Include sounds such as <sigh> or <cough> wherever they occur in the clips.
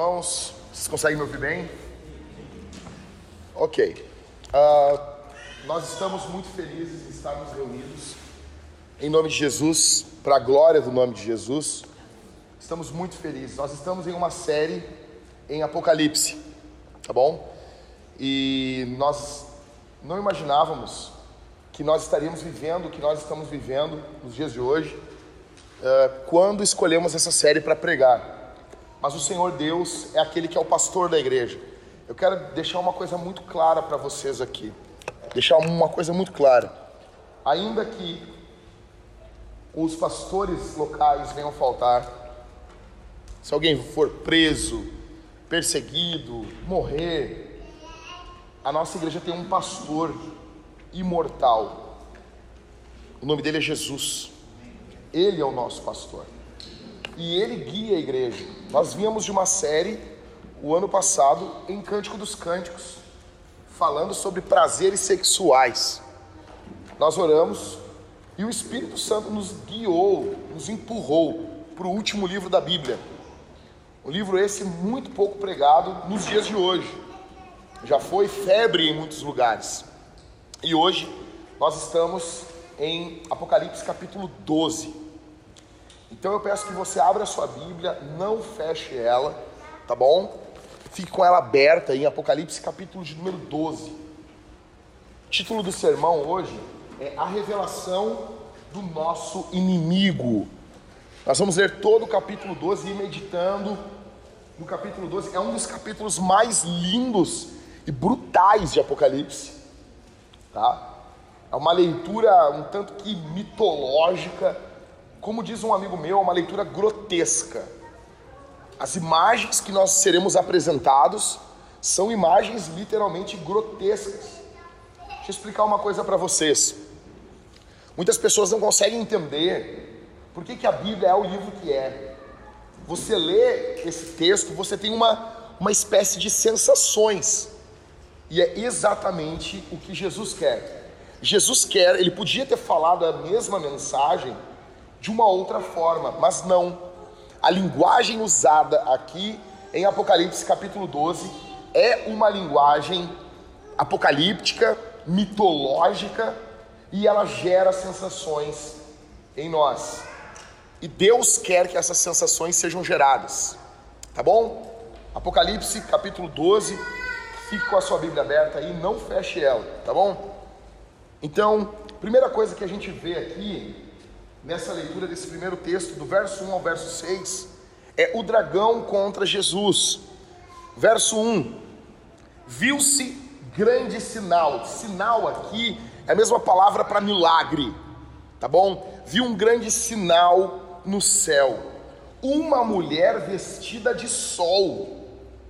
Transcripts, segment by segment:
irmãos. Vocês conseguem me ouvir bem? Ok. Uh, nós estamos muito felizes de estarmos reunidos em nome de Jesus, para a glória do nome de Jesus. Estamos muito felizes. Nós estamos em uma série em Apocalipse, tá bom? E nós não imaginávamos que nós estaríamos vivendo o que nós estamos vivendo nos dias de hoje, uh, quando escolhemos essa série para pregar mas o Senhor Deus é aquele que é o pastor da igreja. Eu quero deixar uma coisa muito clara para vocês aqui. Deixar uma coisa muito clara. Ainda que os pastores locais venham faltar, se alguém for preso, perseguido, morrer, a nossa igreja tem um pastor imortal. O nome dele é Jesus. Ele é o nosso pastor e ele guia a igreja. Nós vínhamos de uma série o ano passado em Cântico dos Cânticos, falando sobre prazeres sexuais. Nós oramos e o Espírito Santo nos guiou, nos empurrou para o último livro da Bíblia. Um livro esse muito pouco pregado nos dias de hoje. Já foi febre em muitos lugares. E hoje nós estamos em Apocalipse capítulo 12. Então eu peço que você abra a sua Bíblia, não feche ela, tá bom? Fique com ela aberta em Apocalipse capítulo de número 12. O título do sermão hoje é A Revelação do Nosso Inimigo. Nós vamos ler todo o capítulo 12 e meditando no capítulo 12. É um dos capítulos mais lindos e brutais de Apocalipse, tá? É uma leitura um tanto que mitológica como diz um amigo meu, é uma leitura grotesca. As imagens que nós seremos apresentados são imagens literalmente grotescas. Deixa eu explicar uma coisa para vocês. Muitas pessoas não conseguem entender por que, que a Bíblia é o livro que é. Você lê esse texto, você tem uma, uma espécie de sensações. E é exatamente o que Jesus quer. Jesus quer, ele podia ter falado a mesma mensagem de uma outra forma, mas não. A linguagem usada aqui em Apocalipse capítulo 12 é uma linguagem apocalíptica, mitológica e ela gera sensações em nós. E Deus quer que essas sensações sejam geradas. Tá bom? Apocalipse capítulo 12. Fique com a sua Bíblia aberta aí, não feche ela, tá bom? Então, primeira coisa que a gente vê aqui nessa leitura desse primeiro texto, do verso 1 ao verso 6, é o dragão contra Jesus. Verso 1: Viu-se grande sinal. Sinal aqui é a mesma palavra para milagre, tá bom? Viu um grande sinal no céu. Uma mulher vestida de sol,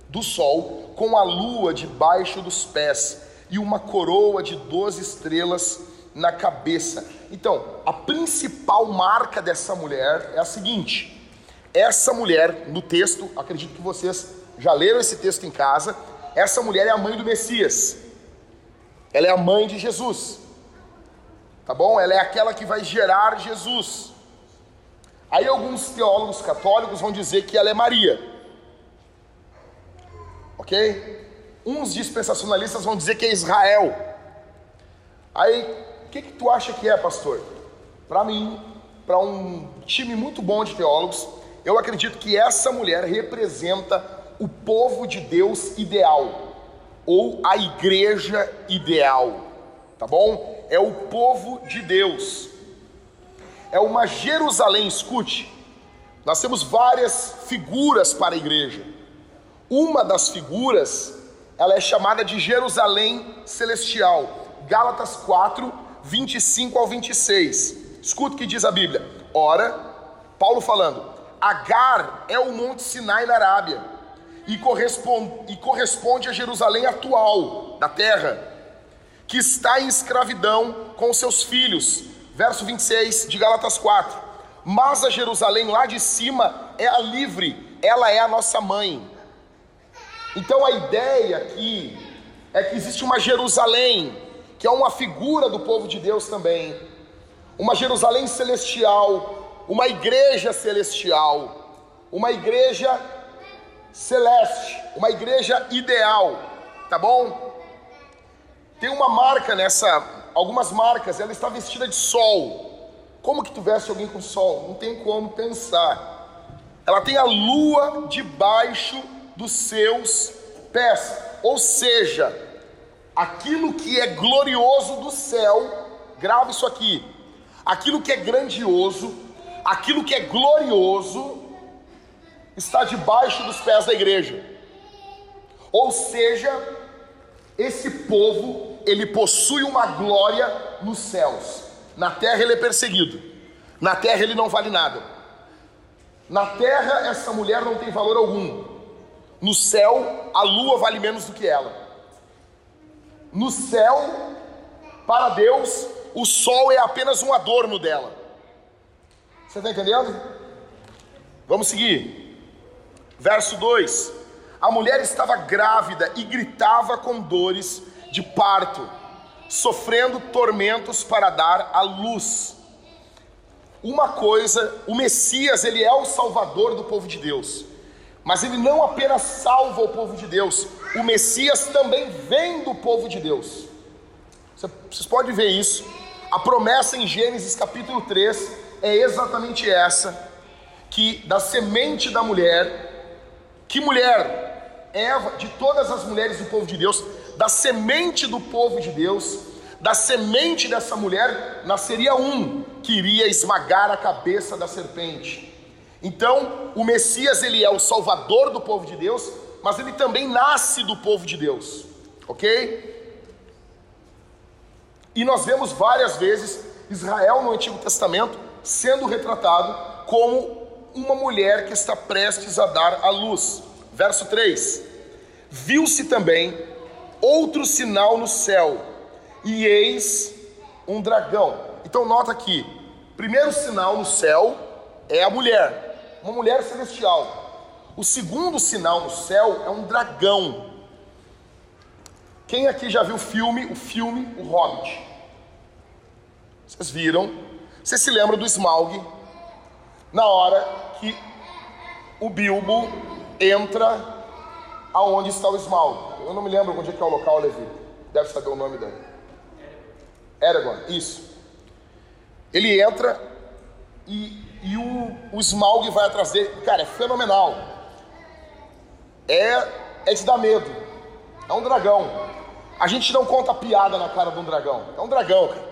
do sol, com a lua debaixo dos pés e uma coroa de doze estrelas na cabeça. Então, a principal marca dessa mulher é a seguinte: essa mulher, no texto, acredito que vocês já leram esse texto em casa, essa mulher é a mãe do Messias. Ela é a mãe de Jesus. Tá bom? Ela é aquela que vai gerar Jesus. Aí alguns teólogos católicos vão dizer que ela é Maria. OK? Uns dispensacionalistas vão dizer que é Israel. Aí que, que tu acha que é, pastor? Para mim, para um time muito bom de teólogos, eu acredito que essa mulher representa o povo de Deus ideal, ou a igreja ideal, tá bom? É o povo de Deus, é uma Jerusalém, escute, nós temos várias figuras para a igreja, uma das figuras, ela é chamada de Jerusalém Celestial, Gálatas 4, 25 ao 26. Escuta o que diz a Bíblia. Ora, Paulo falando: Agar é o Monte Sinai na Arábia e corresponde, e corresponde a Jerusalém atual, da terra, que está em escravidão com seus filhos. Verso 26 de Galatas 4. Mas a Jerusalém lá de cima é a livre, ela é a nossa mãe. Então a ideia aqui é que existe uma Jerusalém que é uma figura do povo de Deus também, uma Jerusalém celestial, uma igreja celestial, uma igreja celeste, uma igreja ideal, tá bom? Tem uma marca nessa, algumas marcas, ela está vestida de sol. Como que tu veste alguém com sol? Não tem como pensar. Ela tem a lua debaixo dos seus pés, ou seja, aquilo que é glorioso do céu, grava isso aqui. Aquilo que é grandioso, aquilo que é glorioso está debaixo dos pés da igreja. Ou seja, esse povo, ele possui uma glória nos céus. Na terra ele é perseguido. Na terra ele não vale nada. Na terra essa mulher não tem valor algum. No céu a lua vale menos do que ela. No céu, para Deus, o sol é apenas um adorno dela. Você está entendendo? Vamos seguir. Verso 2: A mulher estava grávida e gritava com dores de parto, sofrendo tormentos para dar à luz. Uma coisa, o Messias, ele é o salvador do povo de Deus. Mas ele não apenas salva o povo de Deus, o Messias também vem do povo de Deus. Vocês podem ver isso. A promessa em Gênesis capítulo 3 é exatamente essa: que da semente da mulher que mulher? Eva, de todas as mulheres do povo de Deus, da semente do povo de Deus, da semente dessa mulher, nasceria um que iria esmagar a cabeça da serpente. Então, o Messias, ele é o salvador do povo de Deus, mas ele também nasce do povo de Deus, ok? E nós vemos várias vezes Israel no Antigo Testamento sendo retratado como uma mulher que está prestes a dar à luz. Verso 3: Viu-se também outro sinal no céu, e eis um dragão. Então, nota aqui: primeiro sinal no céu é a mulher, uma mulher celestial. O segundo sinal no céu é um dragão. Quem aqui já viu o filme, o filme O Hobbit? Vocês viram? Você se lembra do Smaug? Na hora que o Bilbo entra aonde está o Smaug. Eu não me lembro onde é que é o local, Levi. Deve saber o nome dele. Eragon, isso. Ele entra e, e o, o Smaug vai atrás dele. Cara, é fenomenal. É, é de dar medo. É um dragão. A gente não conta piada na cara de um dragão. É um dragão, cara.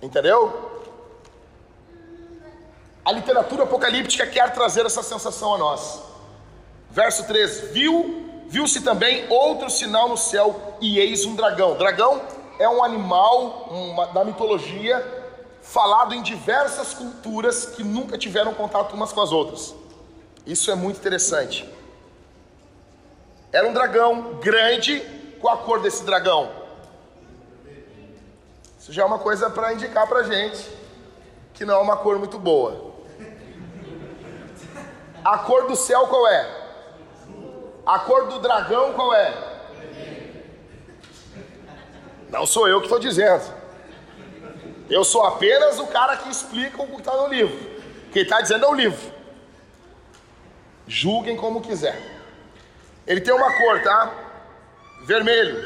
Entendeu? A literatura apocalíptica quer trazer essa sensação a nós. Verso 3: Viu, viu-se também outro sinal no céu, e eis um dragão. Dragão é um animal uma, da mitologia falado em diversas culturas que nunca tiveram contato umas com as outras. Isso é muito interessante. Era um dragão grande. Qual a cor desse dragão? Isso já é uma coisa para indicar para gente que não é uma cor muito boa. A cor do céu qual é? A cor do dragão qual é? Não sou eu que estou dizendo. Eu sou apenas o cara que explica o que está no livro. Quem está dizendo é o livro. Julguem como quiser. Ele tem uma cor, tá? Vermelho.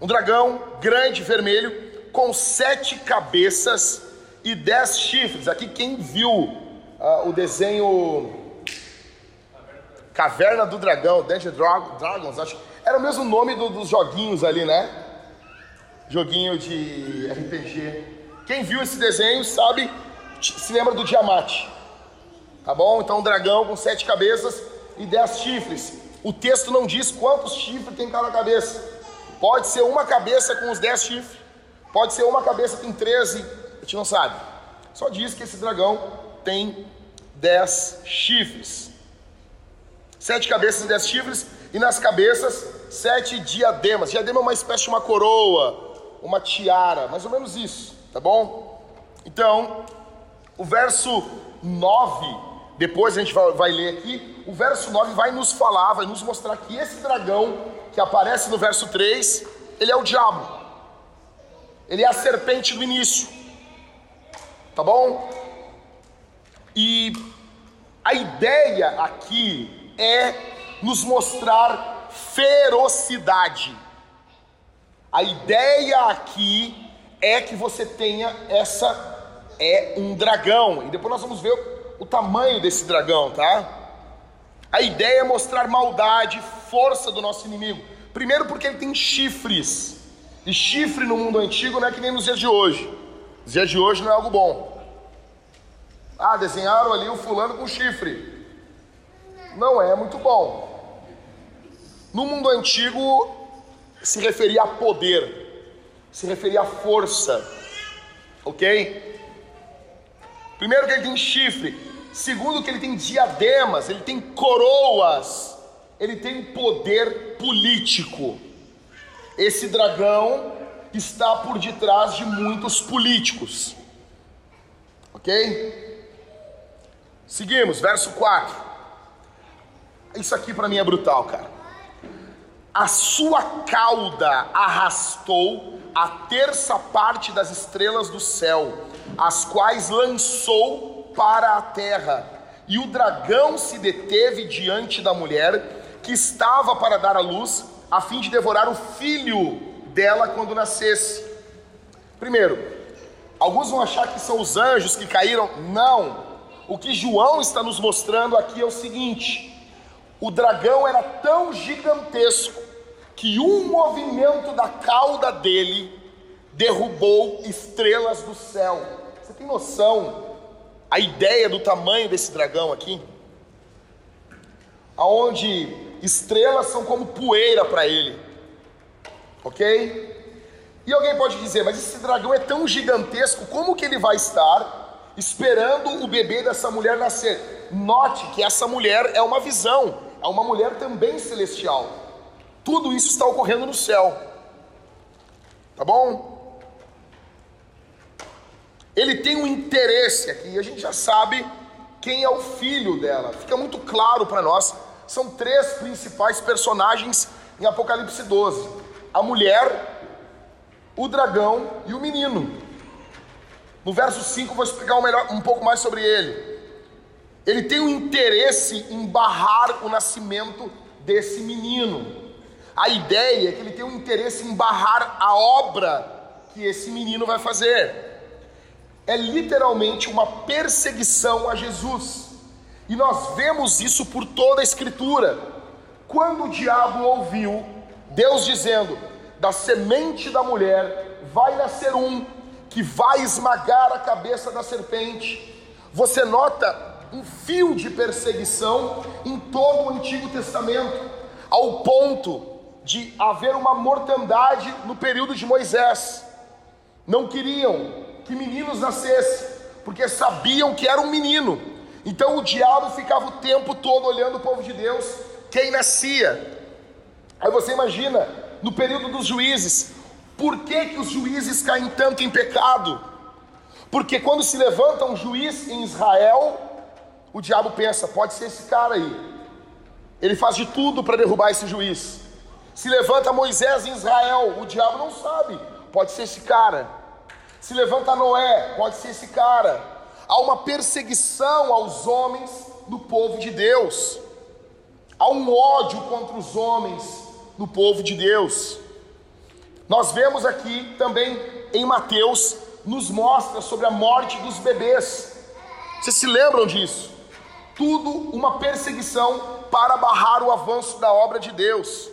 Um dragão grande, vermelho, com sete cabeças e dez chifres. Aqui quem viu uh, o desenho Caverna do Dragão, Dungeon Dragons, acho que era o mesmo nome do, dos joguinhos ali, né? Joguinho de RPG. Quem viu esse desenho sabe, se lembra do Diamante. Tá bom? Então, um dragão com sete cabeças e dez chifres. O texto não diz quantos chifres tem cada cabeça. Pode ser uma cabeça com os dez chifres, pode ser uma cabeça com treze, a gente não sabe. Só diz que esse dragão tem dez chifres. Sete cabeças e dez chifres, e nas cabeças sete diademas. Diadema é uma espécie de uma coroa, uma tiara, mais ou menos isso, tá bom? Então, o verso 9, depois a gente vai, vai ler aqui, o verso 9 vai nos falar, vai nos mostrar que esse dragão que aparece no verso 3, ele é o diabo. Ele é a serpente do início. Tá bom? E A ideia aqui é nos mostrar ferocidade. A ideia aqui é que você tenha essa é um dragão. E depois nós vamos ver o, o tamanho desse dragão, tá? A ideia é mostrar maldade, força do nosso inimigo. Primeiro porque ele tem chifres. E chifre no mundo antigo não é que nem nos dias de hoje. Nos dias de hoje não é algo bom. Ah, desenharam ali o fulano com chifre. Não é muito bom. No mundo antigo se referia a poder, se referia a força. Ok? Primeiro que ele tem chifre, segundo que ele tem diademas, ele tem coroas, ele tem poder político. Esse dragão está por detrás de muitos políticos. OK? Seguimos, verso 4. Isso aqui para mim é brutal, cara. A sua cauda arrastou a terça parte das estrelas do céu as quais lançou para a terra. E o dragão se deteve diante da mulher que estava para dar à luz, a fim de devorar o filho dela quando nascesse. Primeiro, alguns vão achar que são os anjos que caíram. Não. O que João está nos mostrando aqui é o seguinte: o dragão era tão gigantesco que um movimento da cauda dele derrubou estrelas do céu. Você tem noção a ideia do tamanho desse dragão aqui? Aonde estrelas são como poeira para ele. OK? E alguém pode dizer, mas esse dragão é tão gigantesco, como que ele vai estar esperando o bebê dessa mulher nascer? Note que essa mulher é uma visão, é uma mulher também celestial. Tudo isso está ocorrendo no céu. Tá bom? ele tem um interesse aqui, a gente já sabe quem é o filho dela, fica muito claro para nós. São três principais personagens em Apocalipse 12: a mulher, o dragão e o menino. No verso 5 vou explicar um, melhor, um pouco mais sobre ele. Ele tem um interesse em barrar o nascimento desse menino. A ideia é que ele tem um interesse em barrar a obra que esse menino vai fazer é literalmente uma perseguição a Jesus. E nós vemos isso por toda a Escritura. Quando o diabo ouviu Deus dizendo: da semente da mulher vai nascer um que vai esmagar a cabeça da serpente, você nota um fio de perseguição em todo o Antigo Testamento, ao ponto de haver uma mortandade no período de Moisés. Não queriam que meninos nascessem, porque sabiam que era um menino. Então o diabo ficava o tempo todo olhando o povo de Deus, quem nascia. Aí você imagina, no período dos juízes, por que, que os juízes caem tanto em pecado? Porque quando se levanta um juiz em Israel, o diabo pensa: pode ser esse cara aí. Ele faz de tudo para derrubar esse juiz. Se levanta Moisés em Israel, o diabo não sabe, pode ser esse cara. Se levanta Noé, pode ser esse cara. Há uma perseguição aos homens do povo de Deus. Há um ódio contra os homens do povo de Deus. Nós vemos aqui também em Mateus, nos mostra sobre a morte dos bebês. Vocês se lembram disso? Tudo uma perseguição para barrar o avanço da obra de Deus.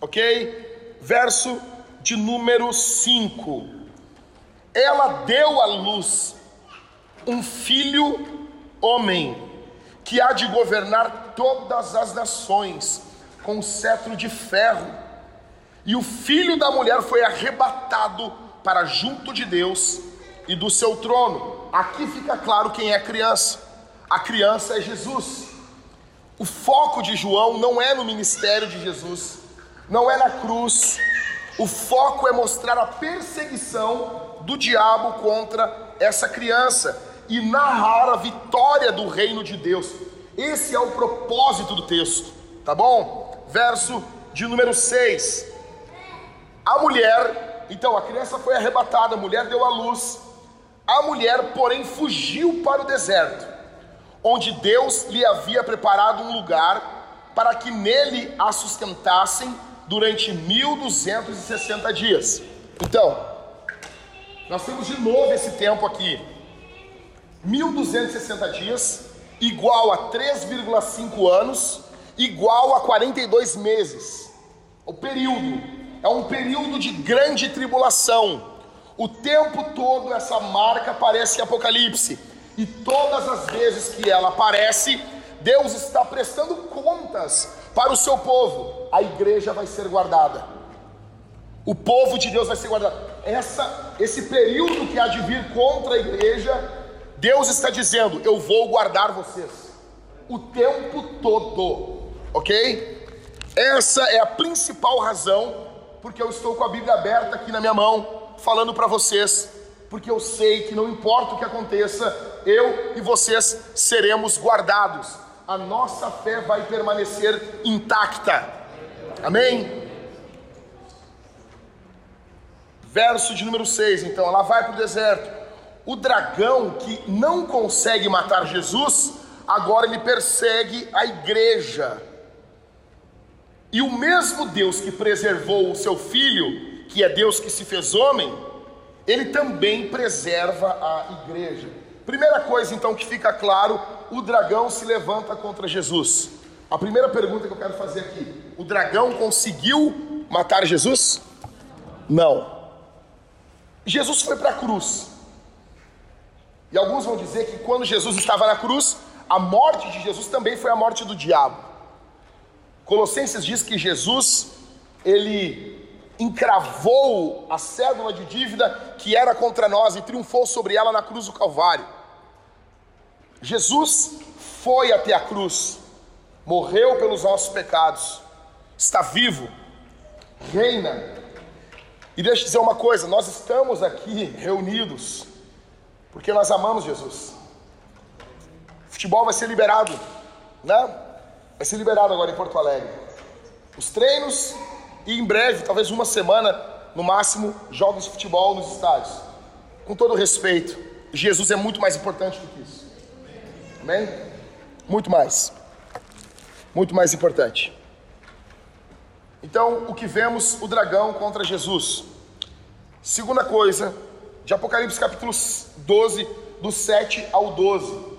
Ok? Verso de número 5 ela deu à luz um filho homem, que há de governar todas as nações com cetro de ferro. E o filho da mulher foi arrebatado para junto de Deus e do seu trono. Aqui fica claro quem é criança. A criança é Jesus. O foco de João não é no ministério de Jesus, não é na cruz. O foco é mostrar a perseguição do diabo contra essa criança e narrar a vitória do reino de Deus. Esse é o propósito do texto, tá bom? Verso de número 6. A mulher, então a criança foi arrebatada, a mulher deu à luz. A mulher, porém, fugiu para o deserto, onde Deus lhe havia preparado um lugar para que nele a sustentassem durante 1260 dias. Então, nós temos de novo esse tempo aqui. 1260 dias igual a 3,5 anos, igual a 42 meses. O período é um período de grande tribulação. O tempo todo essa marca aparece em Apocalipse. E todas as vezes que ela aparece, Deus está prestando contas para o seu povo. A igreja vai ser guardada. O povo de Deus vai ser guardado. Essa, esse período que há de vir contra a igreja, Deus está dizendo: Eu vou guardar vocês o tempo todo, ok? Essa é a principal razão porque eu estou com a Bíblia aberta aqui na minha mão, falando para vocês, porque eu sei que não importa o que aconteça, eu e vocês seremos guardados, a nossa fé vai permanecer intacta, amém? Verso de número 6, então, ela vai para o deserto. O dragão que não consegue matar Jesus, agora ele persegue a igreja. E o mesmo Deus que preservou o seu filho, que é Deus que se fez homem, ele também preserva a igreja. Primeira coisa então que fica claro, o dragão se levanta contra Jesus. A primeira pergunta que eu quero fazer aqui: o dragão conseguiu matar Jesus? Não. Jesus foi para a cruz. E alguns vão dizer que quando Jesus estava na cruz, a morte de Jesus também foi a morte do diabo. Colossenses diz que Jesus, ele encravou a cédula de dívida que era contra nós e triunfou sobre ela na cruz do Calvário. Jesus foi até a cruz, morreu pelos nossos pecados, está vivo, reina. E deixa eu dizer uma coisa: nós estamos aqui reunidos porque nós amamos Jesus. O futebol vai ser liberado, né? vai ser liberado agora em Porto Alegre. Os treinos e em breve, talvez uma semana no máximo, jogos de futebol nos estádios. Com todo respeito, Jesus é muito mais importante do que isso. Amém? Muito mais. Muito mais importante. Então, o que vemos o dragão contra Jesus. Segunda coisa, de Apocalipse capítulo 12, do 7 ao 12.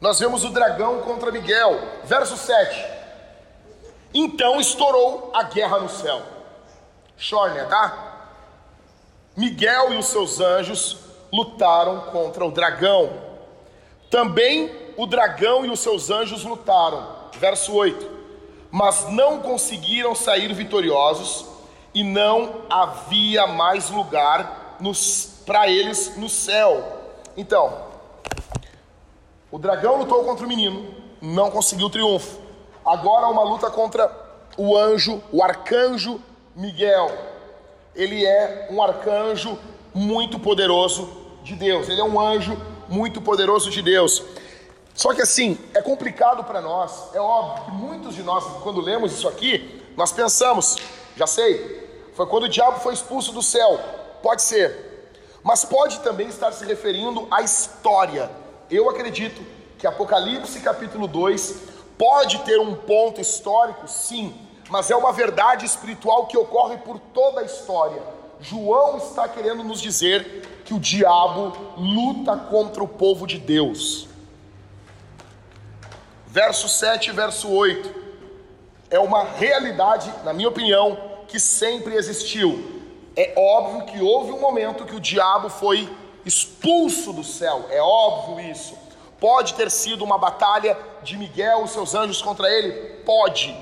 Nós vemos o dragão contra Miguel, verso 7. Então estourou a guerra no céu. Shorner, tá? Miguel e os seus anjos lutaram contra o dragão. Também o dragão e os seus anjos lutaram. Verso 8. Mas não conseguiram sair vitoriosos e não havia mais lugar para eles no céu. Então, o dragão lutou contra o menino, não conseguiu triunfo. Agora uma luta contra o anjo, o arcanjo Miguel. Ele é um arcanjo muito poderoso de Deus. Ele é um anjo muito poderoso de Deus. Só que assim, é complicado para nós. É óbvio que muitos de nós, quando lemos isso aqui, nós pensamos, já sei, foi quando o diabo foi expulso do céu. Pode ser. Mas pode também estar se referindo à história eu acredito que Apocalipse capítulo 2 pode ter um ponto histórico, sim, mas é uma verdade espiritual que ocorre por toda a história. João está querendo nos dizer que o diabo luta contra o povo de Deus. Verso 7 e verso 8 é uma realidade, na minha opinião, que sempre existiu. É óbvio que houve um momento que o diabo foi expulso do céu, é óbvio isso. Pode ter sido uma batalha de Miguel e seus anjos contra ele? Pode.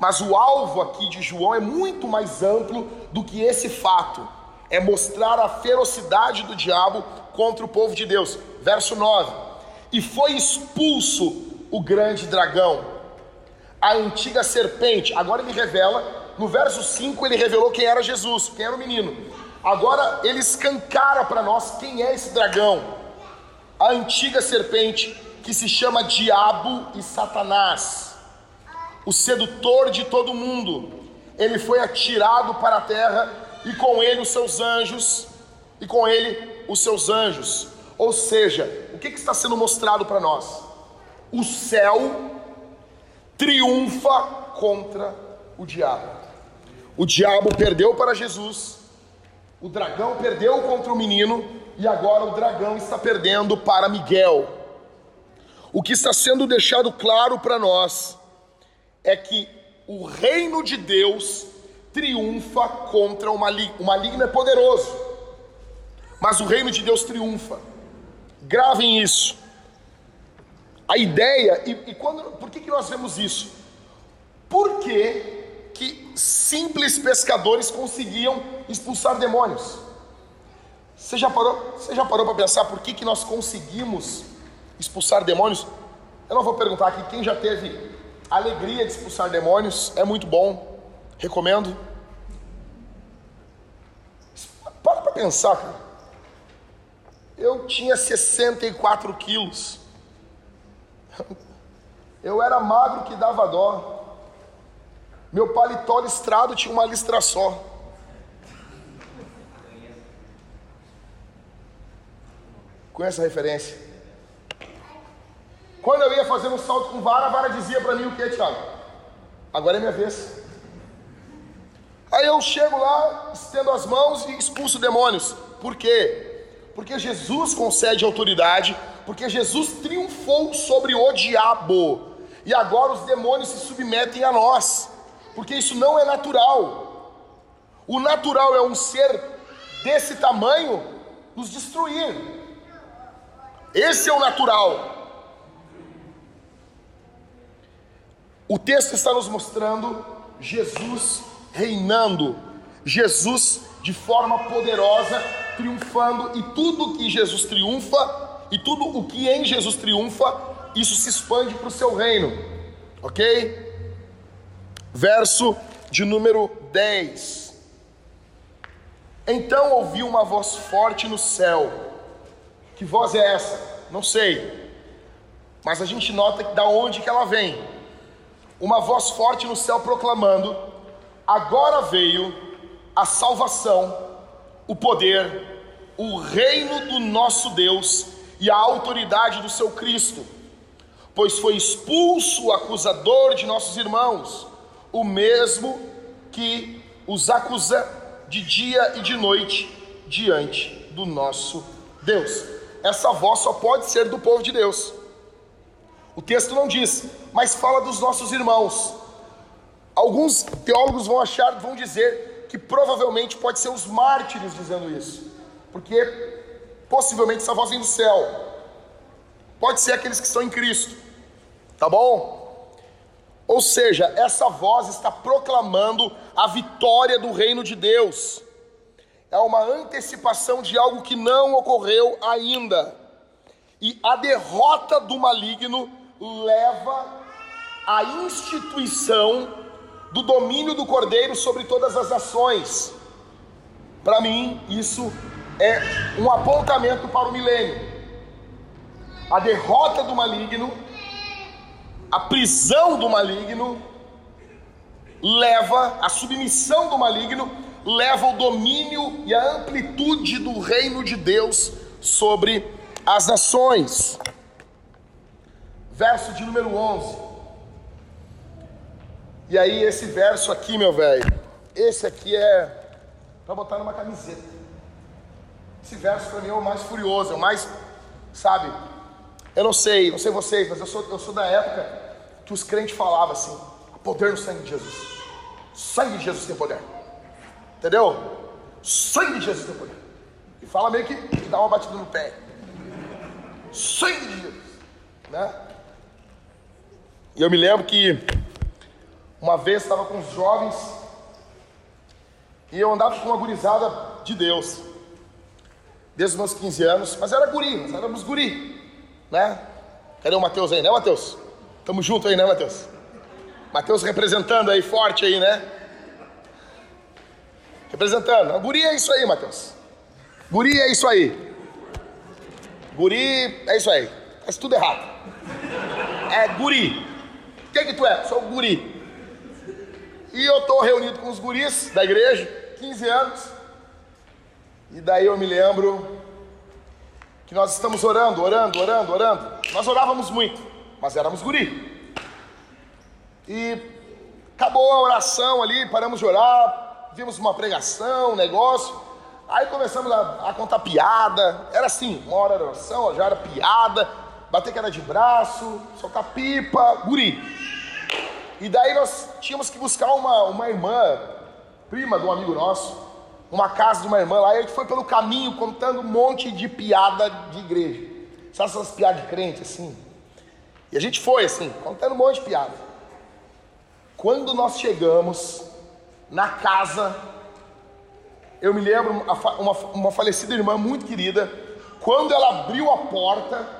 Mas o alvo aqui de João é muito mais amplo do que esse fato. É mostrar a ferocidade do diabo contra o povo de Deus. Verso 9: E foi expulso o grande dragão, a antiga serpente. Agora ele revela, no verso 5, ele revelou quem era Jesus, quem era o menino. Agora ele escancara para nós quem é esse dragão, a antiga serpente que se chama Diabo e Satanás, o sedutor de todo mundo. Ele foi atirado para a terra e com ele os seus anjos, e com ele os seus anjos. Ou seja, o que, que está sendo mostrado para nós? O céu triunfa contra o diabo. O diabo perdeu para Jesus, o dragão perdeu contra o menino, e agora o dragão está perdendo para Miguel. O que está sendo deixado claro para nós é que o reino de Deus triunfa contra o maligno. O maligno é poderoso, mas o reino de Deus triunfa. Gravem isso. A ideia, e, e quando, por que, que nós vemos isso? Porque que simples pescadores conseguiam expulsar demônios. Você já parou, você já parou para pensar por que, que nós conseguimos expulsar demônios? Eu não vou perguntar aqui quem já teve alegria de expulsar demônios, é muito bom, recomendo. Para para pensar, cara. Eu tinha 64 quilos. Eu era magro que dava dó. Meu paletó listrado tinha uma listra só. Conhece a referência? Quando eu ia fazer um salto com vara, a vara dizia para mim o que, Tiago? Agora é minha vez. Aí eu chego lá, estendo as mãos e expulso demônios. Por quê? Porque Jesus concede autoridade, porque Jesus triunfou sobre o diabo. E agora os demônios se submetem a nós porque isso não é natural. O natural é um ser desse tamanho nos destruir. Esse é o natural. O texto está nos mostrando Jesus reinando, Jesus de forma poderosa, triunfando, e tudo que Jesus triunfa, e tudo o que em Jesus triunfa, isso se expande para o seu reino, ok? verso de número 10. Então ouvi uma voz forte no céu. Que voz é essa? Não sei. Mas a gente nota da onde que ela vem. Uma voz forte no céu proclamando: Agora veio a salvação, o poder, o reino do nosso Deus e a autoridade do seu Cristo. Pois foi expulso o acusador de nossos irmãos o mesmo que os acusa de dia e de noite diante do nosso Deus. Essa voz só pode ser do povo de Deus. O texto não diz, mas fala dos nossos irmãos. Alguns teólogos vão achar, vão dizer que provavelmente pode ser os mártires dizendo isso, porque possivelmente essa voz vem do céu. Pode ser aqueles que estão em Cristo. Tá bom? Ou seja, essa voz está proclamando a vitória do reino de Deus. É uma antecipação de algo que não ocorreu ainda. E a derrota do maligno leva à instituição do domínio do cordeiro sobre todas as nações. Para mim, isso é um apontamento para o milênio. A derrota do maligno a prisão do maligno leva, a submissão do maligno leva o domínio e a amplitude do reino de Deus sobre as nações. Verso de número 11. E aí, esse verso aqui, meu velho, esse aqui é para botar numa camiseta. Esse verso para mim é o mais furioso, é o mais, sabe? Eu não sei, não sei vocês, mas eu sou, eu sou da época que os crentes falavam assim: poder no sangue de Jesus. Sangue de Jesus tem poder. Entendeu? Sangue de Jesus tem poder. E fala meio que, que dá uma batida no pé. Sangue de Jesus. Né? E eu me lembro que uma vez estava com os jovens e eu andava com uma gurizada de Deus. Desde os meus 15 anos, mas era guri, nós éramos guri, né? Cadê o Mateus aí, né, Mateus? Tamo junto aí, né, Mateus? Mateus representando aí, forte aí, né? Representando. Guri é isso aí, Mateus. Guri é isso aí. Guri é isso aí. Faz tudo errado. É guri. Quem que tu é? Sou guri. E eu tô reunido com os guris da igreja, 15 anos. E daí eu me lembro que nós estamos orando, orando, orando, orando. Nós orávamos muito, mas éramos guri. E acabou a oração ali, paramos de orar, vimos uma pregação, um negócio. Aí começamos a, a contar piada. Era assim, uma hora era oração, já era piada, bater cara de braço, soltar pipa, guri. E daí nós tínhamos que buscar uma, uma irmã, prima de um amigo nosso, uma casa de uma irmã lá, e a gente foi pelo caminho contando um monte de piada de igreja. Sabe essas piadas de crente assim? E a gente foi assim, contando um monte de piada. Quando nós chegamos na casa, eu me lembro, uma, uma falecida irmã muito querida, quando ela abriu a porta,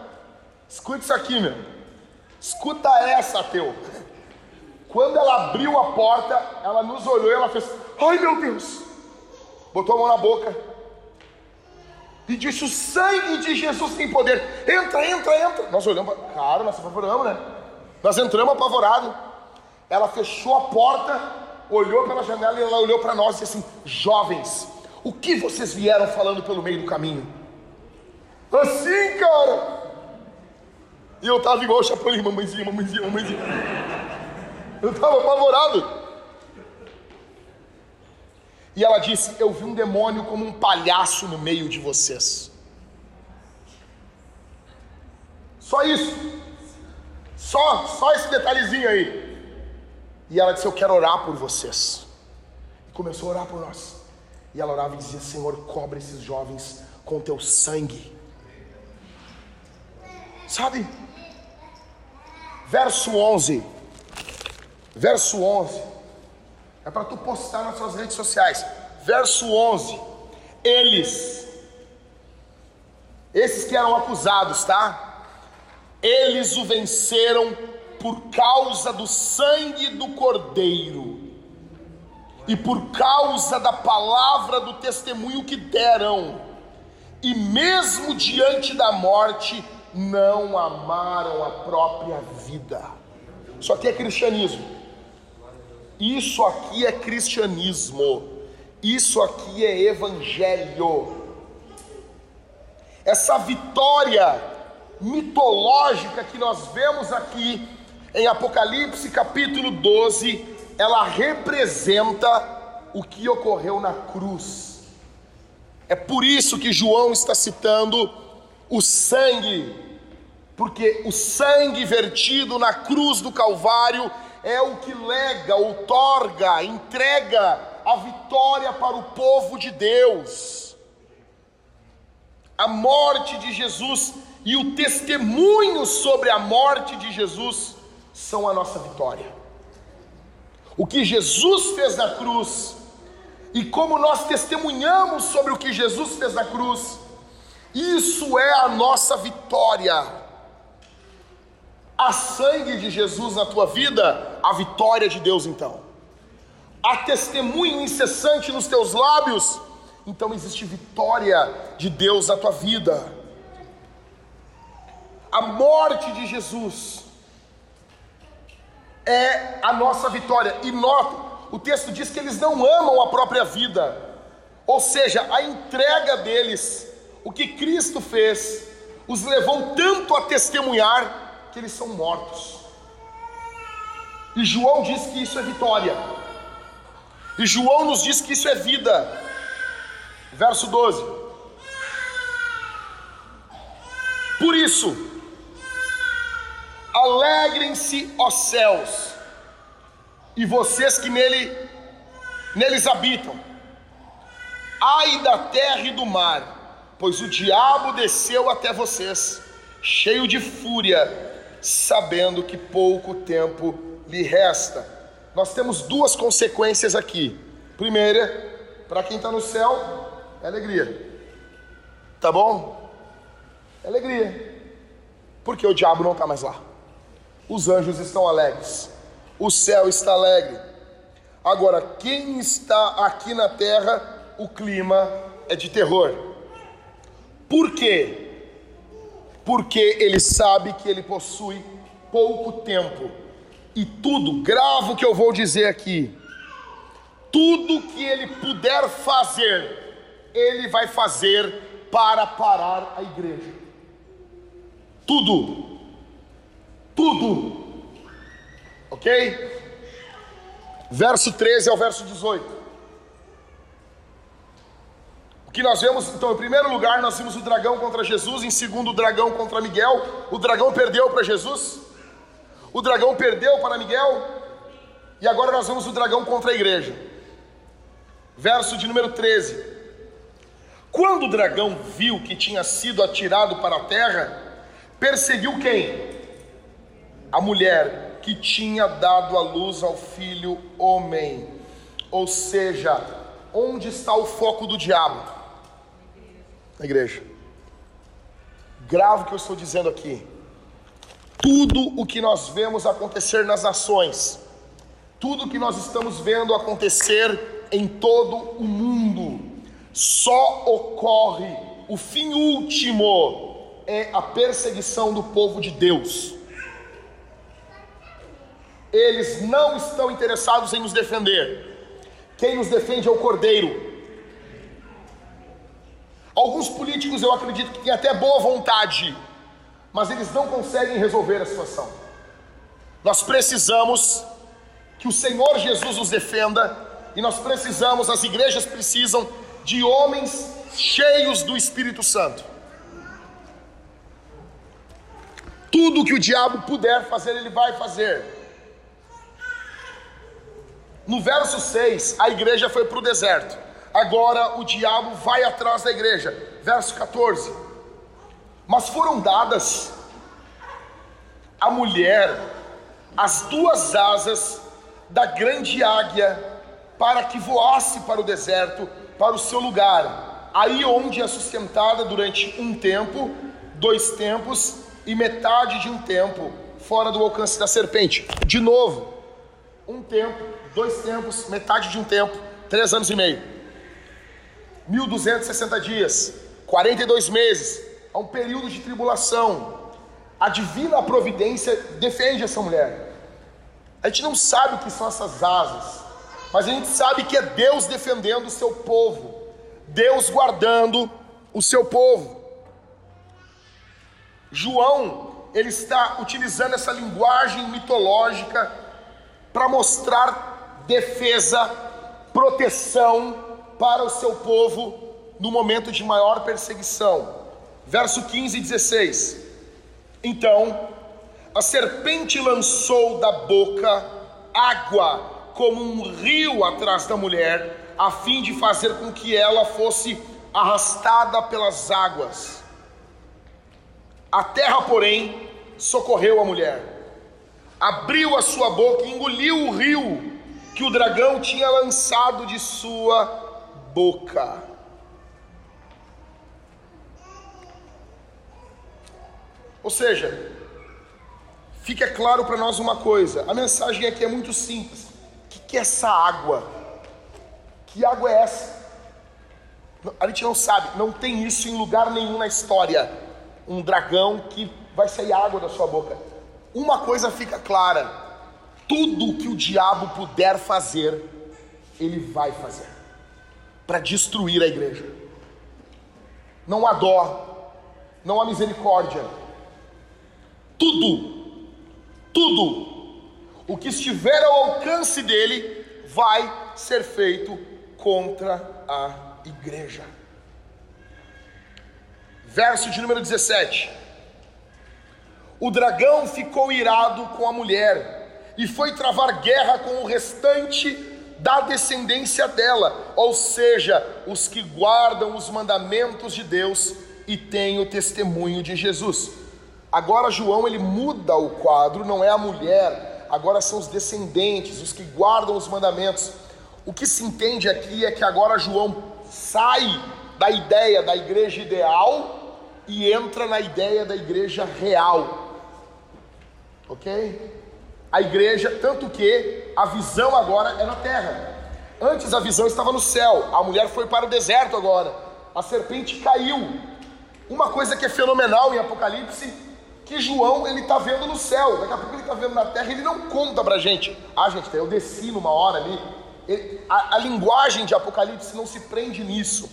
escuta isso aqui, meu. Escuta essa, teu. Quando ela abriu a porta, ela nos olhou e ela fez: Ai meu Deus, botou a mão na boca e disse: O sangue de Jesus tem poder. Entra, entra, entra. Nós olhamos, cara, nós apavoramos, né? Nós entramos apavorados. Ela fechou a porta, olhou pela janela e ela olhou para nós e disse assim: Jovens, o que vocês vieram falando pelo meio do caminho? Assim, cara. E eu tava igual o Chapolin, mamãezinha, mamãezinha, mamãezinha. Eu tava apavorado. E ela disse: Eu vi um demônio como um palhaço no meio de vocês. Só isso. Só, só esse detalhezinho aí. E ela disse: Eu quero orar por vocês. E começou a orar por nós. E ela orava e dizia: Senhor, cobre esses jovens com teu sangue. Sabe? Verso 11. Verso 11. É para tu postar nas suas redes sociais. Verso 11. Eles, esses que eram acusados, tá? Eles o venceram por causa do sangue do Cordeiro e por causa da palavra do testemunho que deram, e mesmo diante da morte, não amaram a própria vida. Só que é cristianismo. Isso aqui é cristianismo. Isso aqui é evangelho. Essa vitória mitológica que nós vemos aqui em Apocalipse capítulo 12, ela representa o que ocorreu na cruz. É por isso que João está citando o sangue, porque o sangue vertido na cruz do Calvário é o que lega, outorga, entrega a vitória para o povo de Deus. A morte de Jesus e o testemunho sobre a morte de Jesus são a nossa vitória. O que Jesus fez na cruz e como nós testemunhamos sobre o que Jesus fez na cruz, isso é a nossa vitória há sangue de Jesus na tua vida, a vitória de Deus então. Há testemunho incessante nos teus lábios, então existe vitória de Deus na tua vida. A morte de Jesus é a nossa vitória. E nota, o texto diz que eles não amam a própria vida, ou seja, a entrega deles, o que Cristo fez, os levou tanto a testemunhar que eles são mortos. E João diz que isso é vitória. E João nos diz que isso é vida. Verso 12. Por isso, alegrem-se, ó céus, e vocês que nele neles habitam. Ai da terra e do mar, pois o diabo desceu até vocês, cheio de fúria, sabendo que pouco tempo lhe resta. Nós temos duas consequências aqui. Primeira, para quem está no céu, é alegria. Tá bom? É alegria. Porque o diabo não está mais lá. Os anjos estão alegres. O céu está alegre. Agora, quem está aqui na terra, o clima é de terror. Por quê? porque ele sabe que ele possui pouco tempo. E tudo, gravo o que eu vou dizer aqui, tudo que ele puder fazer, ele vai fazer para parar a igreja. Tudo. Tudo. Ok? Verso 13 ao verso 18. Que nós vemos, então, em primeiro lugar, nós vimos o dragão contra Jesus, em segundo, o dragão contra Miguel. O dragão perdeu para Jesus, o dragão perdeu para Miguel, e agora nós vemos o dragão contra a igreja. Verso de número 13: Quando o dragão viu que tinha sido atirado para a terra, perseguiu quem? A mulher que tinha dado a luz ao filho homem. Ou seja, onde está o foco do diabo? Na igreja. Grave o que eu estou dizendo aqui. Tudo o que nós vemos acontecer nas nações, tudo o que nós estamos vendo acontecer em todo o mundo, só ocorre, o fim último é a perseguição do povo de Deus. Eles não estão interessados em nos defender. Quem nos defende é o Cordeiro. Alguns políticos eu acredito que têm até boa vontade, mas eles não conseguem resolver a situação. Nós precisamos que o Senhor Jesus nos defenda e nós precisamos, as igrejas precisam de homens cheios do Espírito Santo. Tudo que o diabo puder fazer, ele vai fazer. No verso 6, a igreja foi para o deserto. Agora o diabo vai atrás da igreja. Verso 14. Mas foram dadas à mulher as duas asas da grande águia para que voasse para o deserto, para o seu lugar, aí onde é sustentada durante um tempo, dois tempos e metade de um tempo, fora do alcance da serpente. De novo, um tempo, dois tempos, metade de um tempo, três anos e meio. 1260 dias, 42 meses, é um período de tribulação. A divina providência defende essa mulher. A gente não sabe o que são essas asas, mas a gente sabe que é Deus defendendo o seu povo, Deus guardando o seu povo. João, ele está utilizando essa linguagem mitológica para mostrar defesa, proteção para o seu povo no momento de maior perseguição. Verso 15 e 16. Então, a serpente lançou da boca água como um rio atrás da mulher, a fim de fazer com que ela fosse arrastada pelas águas. A terra, porém, socorreu a mulher, abriu a sua boca e engoliu o rio que o dragão tinha lançado de sua boca. Ou seja, fica claro para nós uma coisa: a mensagem aqui é muito simples. O que é essa água? Que água é essa? A gente não sabe, não tem isso em lugar nenhum na história. Um dragão que vai sair água da sua boca. Uma coisa fica clara: tudo que o diabo puder fazer, ele vai fazer para destruir a igreja. Não há dó, não há misericórdia. Tudo, tudo, o que estiver ao alcance dele, vai ser feito contra a igreja. Verso de número 17: O dragão ficou irado com a mulher e foi travar guerra com o restante da descendência dela, ou seja, os que guardam os mandamentos de Deus e têm o testemunho de Jesus. Agora João ele muda o quadro, não é a mulher, agora são os descendentes, os que guardam os mandamentos. O que se entende aqui é que agora João sai da ideia da igreja ideal e entra na ideia da igreja real. OK? A igreja, tanto que a visão agora é na terra. Antes a visão estava no céu, a mulher foi para o deserto agora, a serpente caiu. Uma coisa que é fenomenal em Apocalipse, que João ele está vendo no céu, daqui a pouco ele está vendo na terra, ele não conta para a gente. Ah, gente, eu desci numa hora ali. Ele, a, a linguagem de Apocalipse não se prende nisso.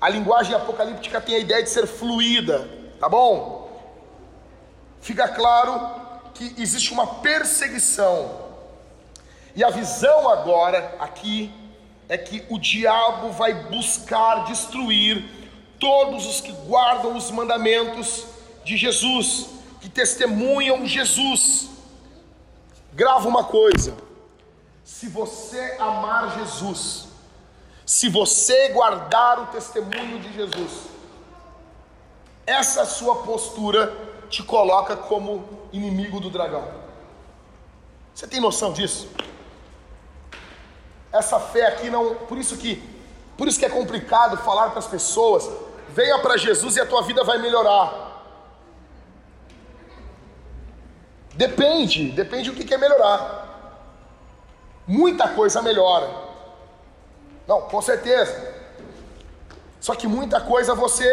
A linguagem apocalíptica tem a ideia de ser fluida, tá bom? Fica claro que existe uma perseguição. E a visão agora aqui é que o diabo vai buscar destruir todos os que guardam os mandamentos de Jesus, que testemunham Jesus. Grava uma coisa: se você amar Jesus, se você guardar o testemunho de Jesus, essa sua postura te coloca como inimigo do dragão. Você tem noção disso? Essa fé aqui não, por isso que, por isso que é complicado falar para as pessoas, venha para Jesus e a tua vida vai melhorar. Depende, depende do que quer melhorar. Muita coisa melhora. Não, com certeza. Só que muita coisa você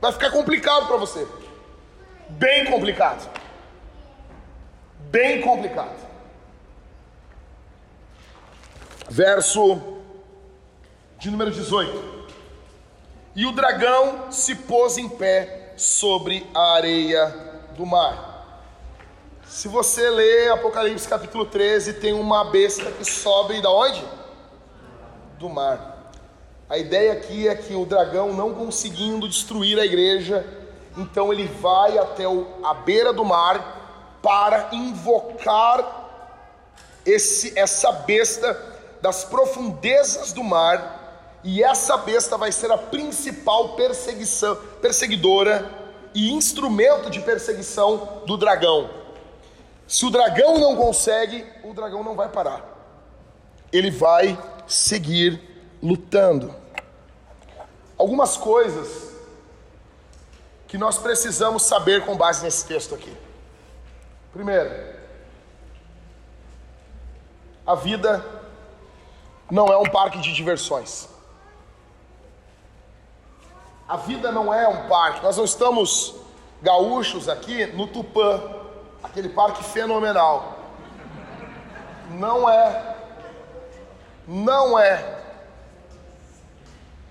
vai ficar complicado para você. Bem complicado. Bem complicado. Verso de número 18. E o dragão se pôs em pé sobre a areia do mar. Se você ler Apocalipse capítulo 13, tem uma besta que sobe da onde? do mar. A ideia aqui é que o dragão, não conseguindo destruir a igreja, então ele vai até o, a beira do mar para invocar esse, essa besta das profundezas do mar, e essa besta vai ser a principal perseguição, perseguidora e instrumento de perseguição do dragão. Se o dragão não consegue, o dragão não vai parar. Ele vai seguir lutando. Algumas coisas que nós precisamos saber com base nesse texto aqui. Primeiro, a vida não é um parque de diversões. A vida não é um parque. Nós não estamos gaúchos aqui no Tupã, aquele parque fenomenal. Não é não é.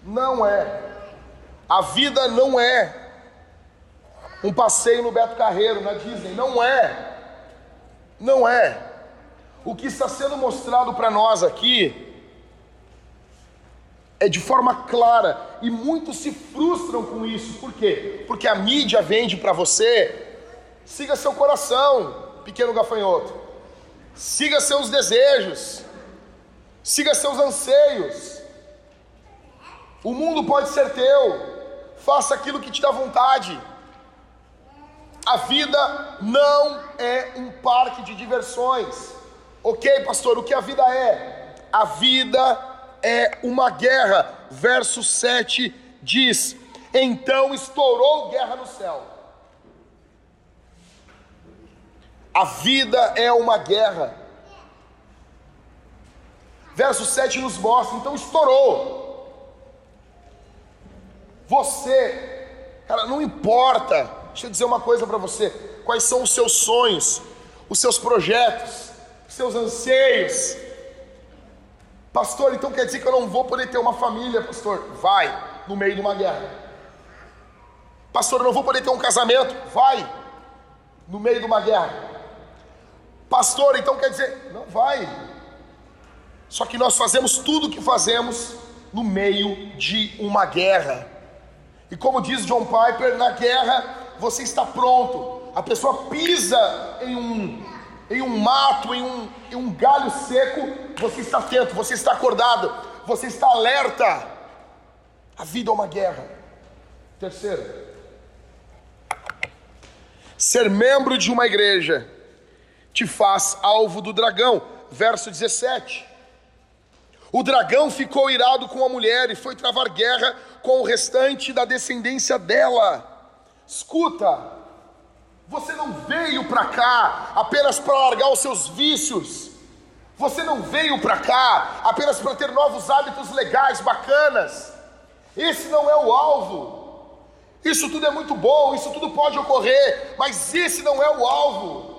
Não é. A vida não é um passeio no Beto Carreiro, na Disney. Não é. Não é. O que está sendo mostrado para nós aqui é de forma clara e muitos se frustram com isso. Por quê? Porque a mídia vende para você: siga seu coração, pequeno gafanhoto, siga seus desejos, siga seus anseios. O mundo pode ser teu, faça aquilo que te dá vontade. A vida não é um parque de diversões. Ok, pastor, o que a vida é? A vida é uma guerra. Verso 7 diz: Então estourou guerra no céu. A vida é uma guerra. Verso 7 nos mostra, então estourou. Você, cara, não importa, deixa eu dizer uma coisa para você: quais são os seus sonhos, os seus projetos, os seus anseios. Pastor, então quer dizer que eu não vou poder ter uma família, pastor? Vai, no meio de uma guerra. Pastor, eu não vou poder ter um casamento? Vai, no meio de uma guerra. Pastor, então quer dizer, não vai, só que nós fazemos tudo o que fazemos no meio de uma guerra. E como diz John Piper, na guerra você está pronto. A pessoa pisa em um, em um mato, em um, em um galho seco, você está atento, você está acordado, você está alerta. A vida é uma guerra. Terceiro, ser membro de uma igreja te faz alvo do dragão. Verso 17. O dragão ficou irado com a mulher e foi travar guerra com o restante da descendência dela. Escuta, você não veio para cá apenas para largar os seus vícios. Você não veio para cá apenas para ter novos hábitos legais, bacanas. Esse não é o alvo. Isso tudo é muito bom, isso tudo pode ocorrer, mas esse não é o alvo.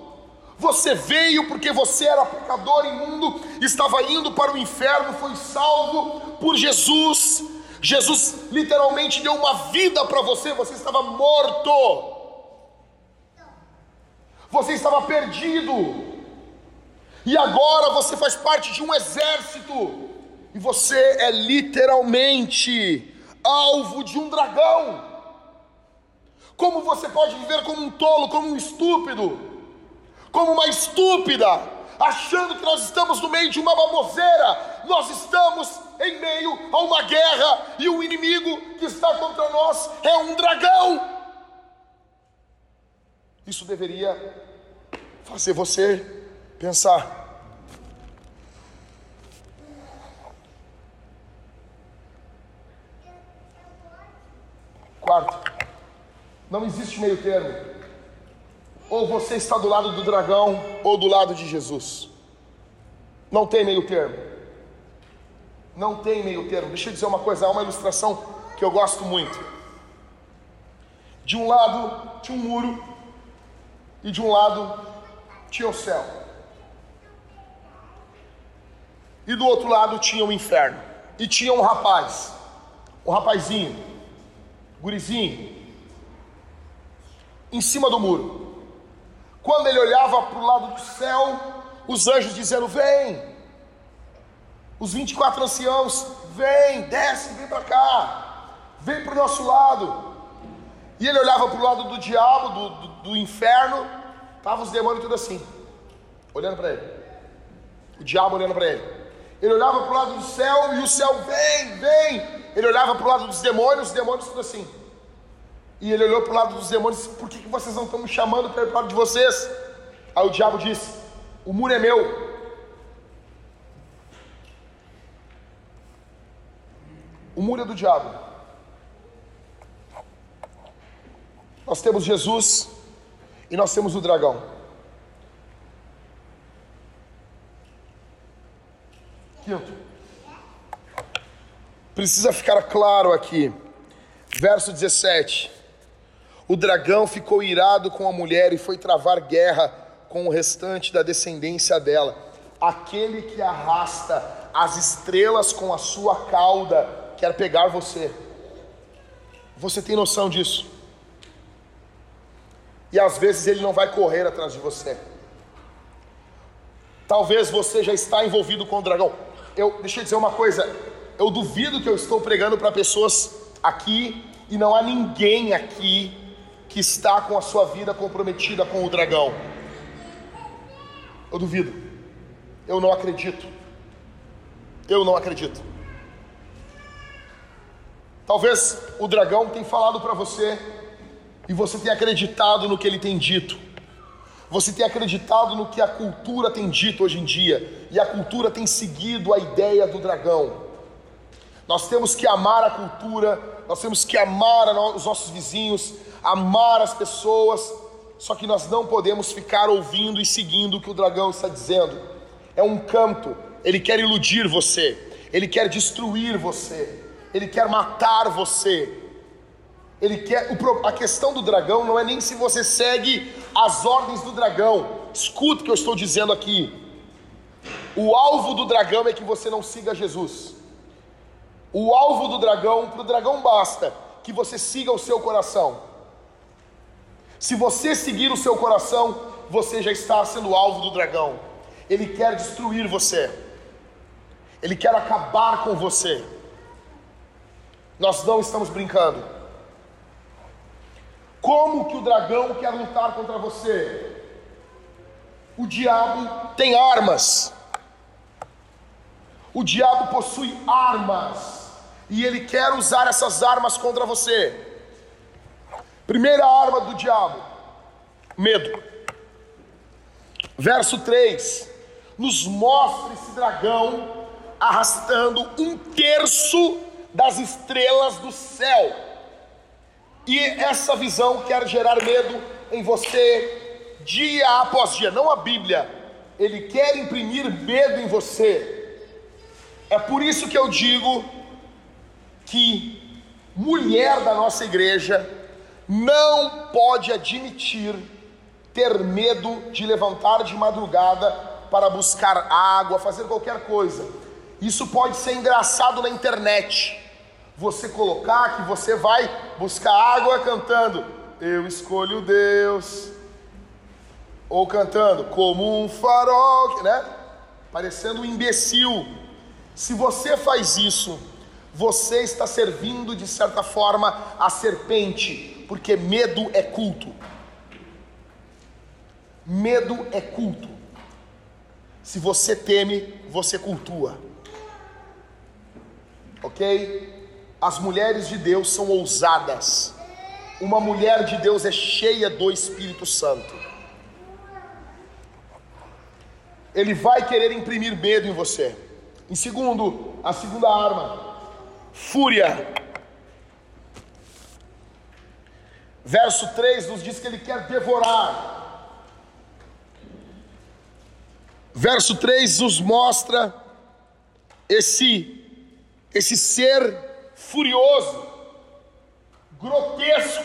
Você veio porque você era pecador imundo, estava indo para o inferno, foi salvo por Jesus. Jesus literalmente deu uma vida para você, você estava morto. Você estava perdido. E agora você faz parte de um exército. E você é literalmente alvo de um dragão. Como você pode viver como um tolo, como um estúpido, como uma estúpida, achando que nós estamos no meio de uma baboseira? Nós estamos em meio a uma guerra e o inimigo que está contra nós é um dragão. Isso deveria fazer você pensar. Quarto, não existe meio termo. Ou você está do lado do dragão ou do lado de Jesus. Não tem meio termo. Não tem meio termo. Deixa eu dizer uma coisa, há uma ilustração que eu gosto muito. De um lado tinha um muro e de um lado tinha o céu. E do outro lado tinha o inferno. E tinha um rapaz, um rapazinho, gurizinho, em cima do muro. Quando ele olhava para o lado do céu, os anjos dizendo: Vem. Os 24 anciãos: Vem, desce, vem para cá. Vem para o nosso lado. E ele olhava para o lado do diabo, do, do, do inferno, Estavam os demônios tudo assim, olhando para ele. O diabo olhando para ele. Ele olhava para o lado do céu e o céu vem, vem. Ele olhava para o lado dos demônios, os demônios tudo assim. E ele olhou para o lado dos demônios, por que, que vocês não estão me chamando para ir para o lado de vocês? Aí o diabo disse: O muro é meu. O muro é do diabo. Nós temos Jesus e nós temos o dragão. Quinto. Precisa ficar claro aqui. Verso 17. O dragão ficou irado com a mulher e foi travar guerra com o restante da descendência dela. Aquele que arrasta as estrelas com a sua cauda quer pegar você. Você tem noção disso? e às vezes ele não vai correr atrás de você. Talvez você já está envolvido com o dragão. Eu, deixa eu dizer uma coisa, eu duvido que eu estou pregando para pessoas aqui e não há ninguém aqui que está com a sua vida comprometida com o dragão. Eu duvido. Eu não acredito. Eu não acredito. Talvez o dragão tenha falado para você e você tem acreditado no que ele tem dito. Você tem acreditado no que a cultura tem dito hoje em dia, e a cultura tem seguido a ideia do dragão. Nós temos que amar a cultura, nós temos que amar os nossos vizinhos, amar as pessoas, só que nós não podemos ficar ouvindo e seguindo o que o dragão está dizendo. É um canto, ele quer iludir você, ele quer destruir você, ele quer matar você, ele quer a questão do dragão não é nem se você segue as ordens do dragão. Escuta o que eu estou dizendo aqui. O alvo do dragão é que você não siga Jesus. O alvo do dragão, para o dragão basta que você siga o seu coração. Se você seguir o seu coração, você já está sendo alvo do dragão. Ele quer destruir você. Ele quer acabar com você. Nós não estamos brincando. Como que o dragão quer lutar contra você? O diabo tem armas. O diabo possui armas. E ele quer usar essas armas contra você. Primeira arma do diabo: medo. Verso 3: Nos mostra esse dragão arrastando um terço das estrelas do céu. E essa visão quer gerar medo em você dia após dia, não a Bíblia. Ele quer imprimir medo em você. É por isso que eu digo que mulher da nossa igreja não pode admitir ter medo de levantar de madrugada para buscar água, fazer qualquer coisa. Isso pode ser engraçado na internet você colocar que você vai buscar água cantando, eu escolho Deus, ou cantando como um farol, né? Parecendo um imbecil. Se você faz isso, você está servindo de certa forma a serpente, porque medo é culto. Medo é culto. Se você teme, você cultua. Ok? As mulheres de Deus são ousadas. Uma mulher de Deus é cheia do Espírito Santo. Ele vai querer imprimir medo em você. Em segundo, a segunda arma, fúria. Verso 3 nos diz que ele quer devorar. Verso 3 nos mostra esse esse ser furioso, grotesco.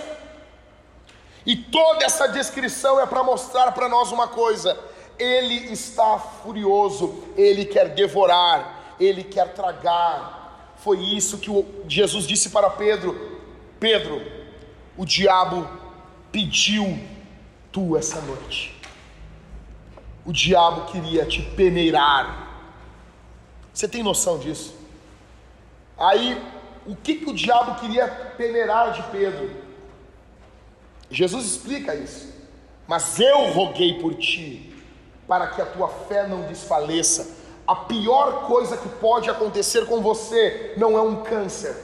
E toda essa descrição é para mostrar para nós uma coisa: ele está furioso, ele quer devorar, ele quer tragar. Foi isso que Jesus disse para Pedro: Pedro, o diabo pediu tu essa noite. O diabo queria te peneirar. Você tem noção disso? Aí, o que, que o diabo queria peneirar de Pedro? Jesus explica isso. Mas eu roguei por ti, para que a tua fé não desfaleça. A pior coisa que pode acontecer com você não é um câncer.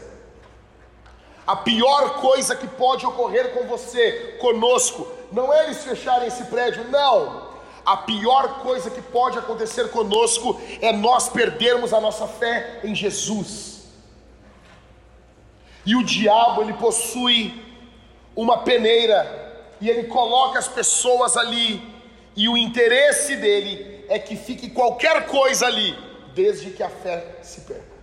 A pior coisa que pode ocorrer com você, conosco, não é eles fecharem esse prédio, não a pior coisa que pode acontecer conosco é nós perdermos a nossa fé em Jesus. E o diabo, ele possui uma peneira e ele coloca as pessoas ali, e o interesse dele é que fique qualquer coisa ali, desde que a fé se perca.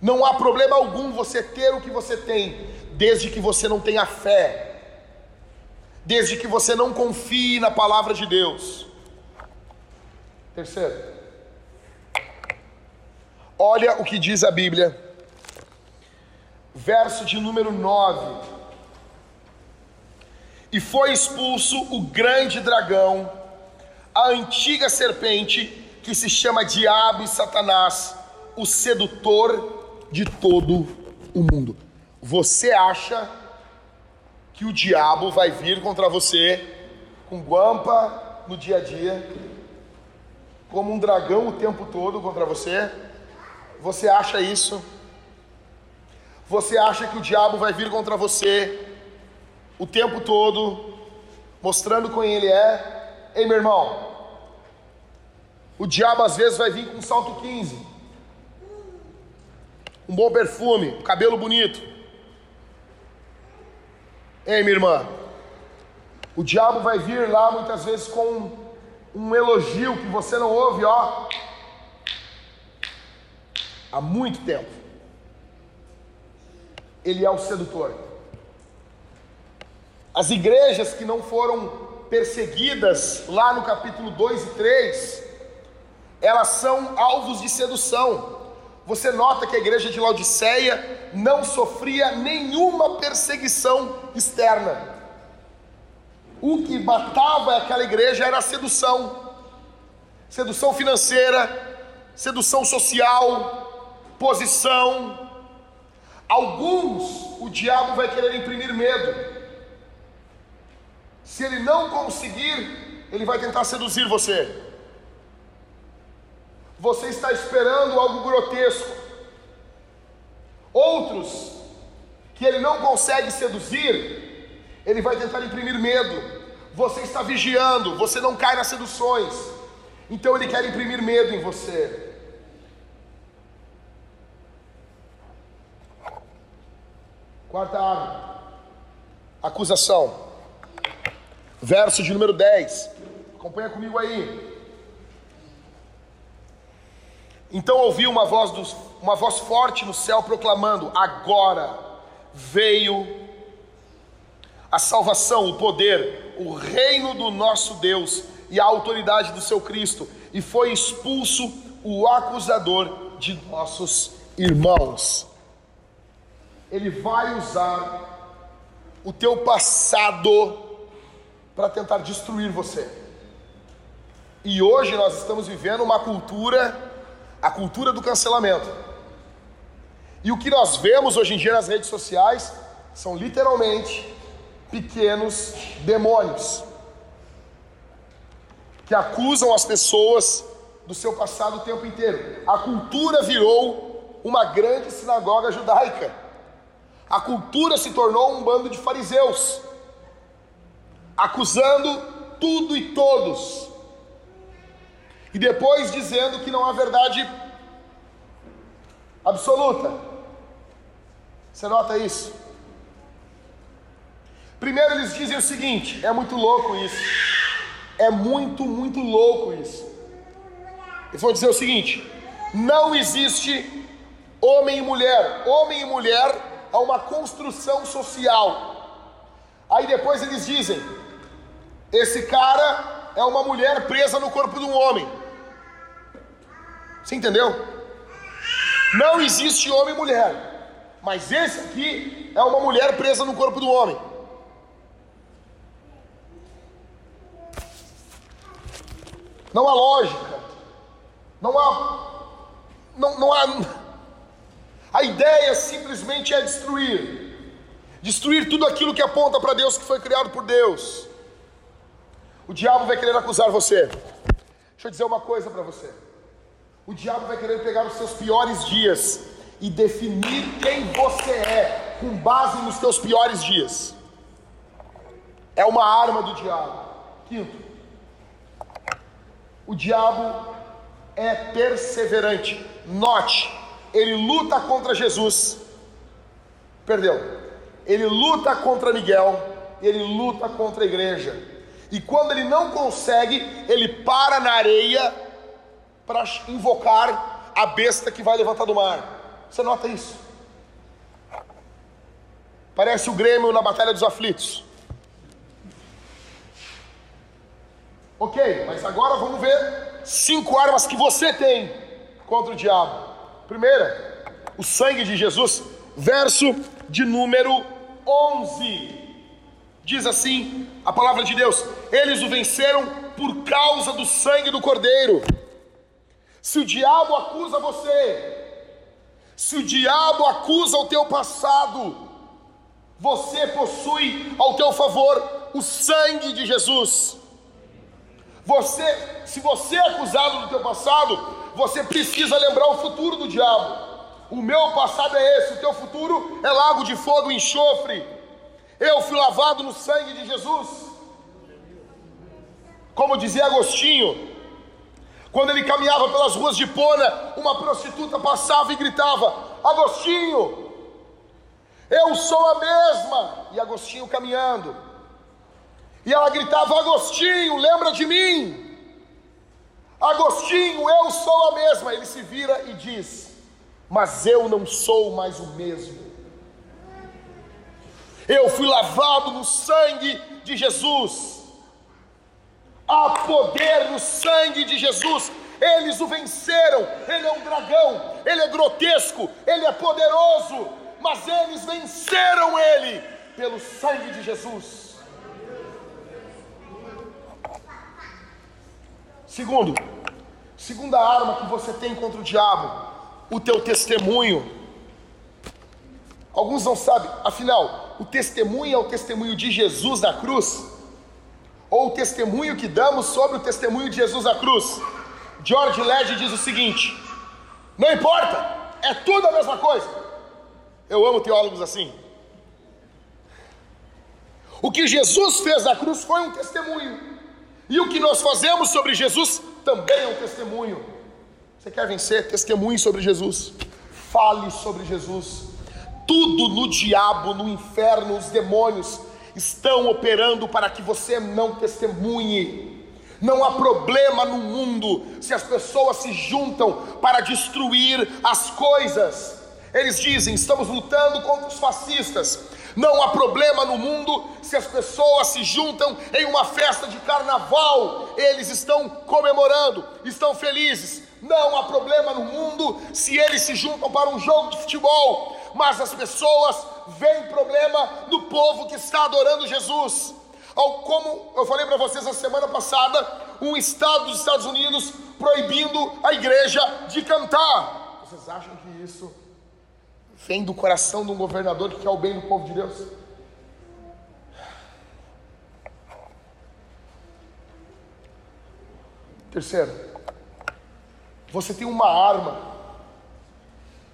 Não há problema algum você ter o que você tem, desde que você não tenha fé desde que você não confie na palavra de Deus. Terceiro, olha o que diz a Bíblia, verso de número 9: E foi expulso o grande dragão, a antiga serpente, que se chama Diabo e Satanás, o sedutor de todo o mundo. Você acha que o diabo vai vir contra você com guampa no dia a dia, como um dragão o tempo todo contra você? Você acha isso? Você acha que o diabo vai vir contra você o tempo todo, mostrando quem ele é? Ei, meu irmão, o diabo às vezes vai vir com um salto 15, um bom perfume, um cabelo bonito, Ei, minha irmã, o diabo vai vir lá muitas vezes com um elogio que você não ouve, ó, há muito tempo. Ele é o sedutor. As igrejas que não foram perseguidas lá no capítulo 2 e 3, elas são alvos de sedução. Você nota que a igreja de Laodiceia não sofria nenhuma perseguição externa. O que matava aquela igreja era a sedução sedução financeira, sedução social, posição. Alguns o diabo vai querer imprimir medo. Se ele não conseguir, ele vai tentar seduzir você. Você está esperando algo grotesco. Outros, que ele não consegue seduzir, ele vai tentar imprimir medo. Você está vigiando, você não cai nas seduções. Então ele quer imprimir medo em você. Quarta arma. Acusação. Verso de número 10. Acompanha comigo aí. Então ouvi uma voz, uma voz forte no céu proclamando: Agora veio a salvação, o poder, o reino do nosso Deus e a autoridade do seu Cristo, e foi expulso o acusador de nossos irmãos. ele vai usar o teu passado para tentar destruir você. E hoje nós estamos vivendo uma cultura, a cultura do cancelamento. E o que nós vemos hoje em dia nas redes sociais são literalmente pequenos demônios que acusam as pessoas do seu passado o tempo inteiro. A cultura virou uma grande sinagoga judaica. A cultura se tornou um bando de fariseus, acusando tudo e todos, e depois dizendo que não há verdade absoluta. Você nota isso? Primeiro eles dizem o seguinte: é muito louco isso. É muito, muito louco isso. Eles vão dizer o seguinte: não existe homem e mulher. Homem e mulher há uma construção social. Aí depois eles dizem: esse cara é uma mulher presa no corpo de um homem. Você entendeu? Não existe homem e mulher. Mas esse aqui é uma mulher presa no corpo do homem. Não há lógica. Não há. Não, não há. A ideia simplesmente é destruir. Destruir tudo aquilo que aponta para Deus que foi criado por Deus. O diabo vai querer acusar você. Deixa eu dizer uma coisa para você. O diabo vai querer pegar os seus piores dias e definir quem você é com base nos seus piores dias. É uma arma do diabo. Quinto, o diabo é perseverante. Note, ele luta contra Jesus. Perdeu. Ele luta contra Miguel, ele luta contra a igreja. E quando ele não consegue, ele para na areia para invocar a besta que vai levantar do mar. Você nota isso? Parece o Grêmio na Batalha dos Aflitos. Ok, mas agora vamos ver cinco armas que você tem contra o diabo. Primeira, o sangue de Jesus, verso de número 11. Diz assim a palavra de Deus: Eles o venceram por causa do sangue do Cordeiro. Se o diabo acusa você, se o diabo acusa o teu passado, você possui ao teu favor o sangue de Jesus. Você, se você é acusado do teu passado, você precisa lembrar o futuro do diabo. O meu passado é esse, o teu futuro é lago de fogo e enxofre. Eu fui lavado no sangue de Jesus. Como dizia Agostinho, quando ele caminhava pelas ruas de Pona, uma prostituta passava e gritava: Agostinho, eu sou a mesma. E Agostinho caminhando. E ela gritava: Agostinho, lembra de mim? Agostinho, eu sou a mesma. Ele se vira e diz: Mas eu não sou mais o mesmo. Eu fui lavado no sangue de Jesus. Há poder no sangue de Jesus. Eles o venceram. Ele é um dragão, ele é grotesco, ele é poderoso, mas eles venceram ele pelo sangue de Jesus. Segundo, segunda arma que você tem contra o diabo, o teu testemunho. Alguns não sabem, afinal, o testemunho é o testemunho de Jesus na cruz, ou o testemunho que damos sobre o testemunho de Jesus na cruz. George Led diz o seguinte: não importa, é tudo a mesma coisa. Eu amo teólogos assim. O que Jesus fez na cruz foi um testemunho. E o que nós fazemos sobre Jesus também é um testemunho. Você quer vencer? Testemunhe sobre Jesus. Fale sobre Jesus. Tudo no diabo, no inferno, os demônios estão operando para que você não testemunhe. Não há problema no mundo se as pessoas se juntam para destruir as coisas. Eles dizem: estamos lutando contra os fascistas, não há problema no mundo se as pessoas se juntam em uma festa de carnaval, eles estão comemorando, estão felizes. Não há problema no mundo se eles se juntam para um jogo de futebol. mas as pessoas veem problema no povo que está adorando Jesus. Como eu falei para vocês na semana passada, um estado dos Estados Unidos proibindo a igreja de cantar. Vocês acham que isso vem do coração de um governador que quer o bem do povo de Deus? Terceiro, você tem uma arma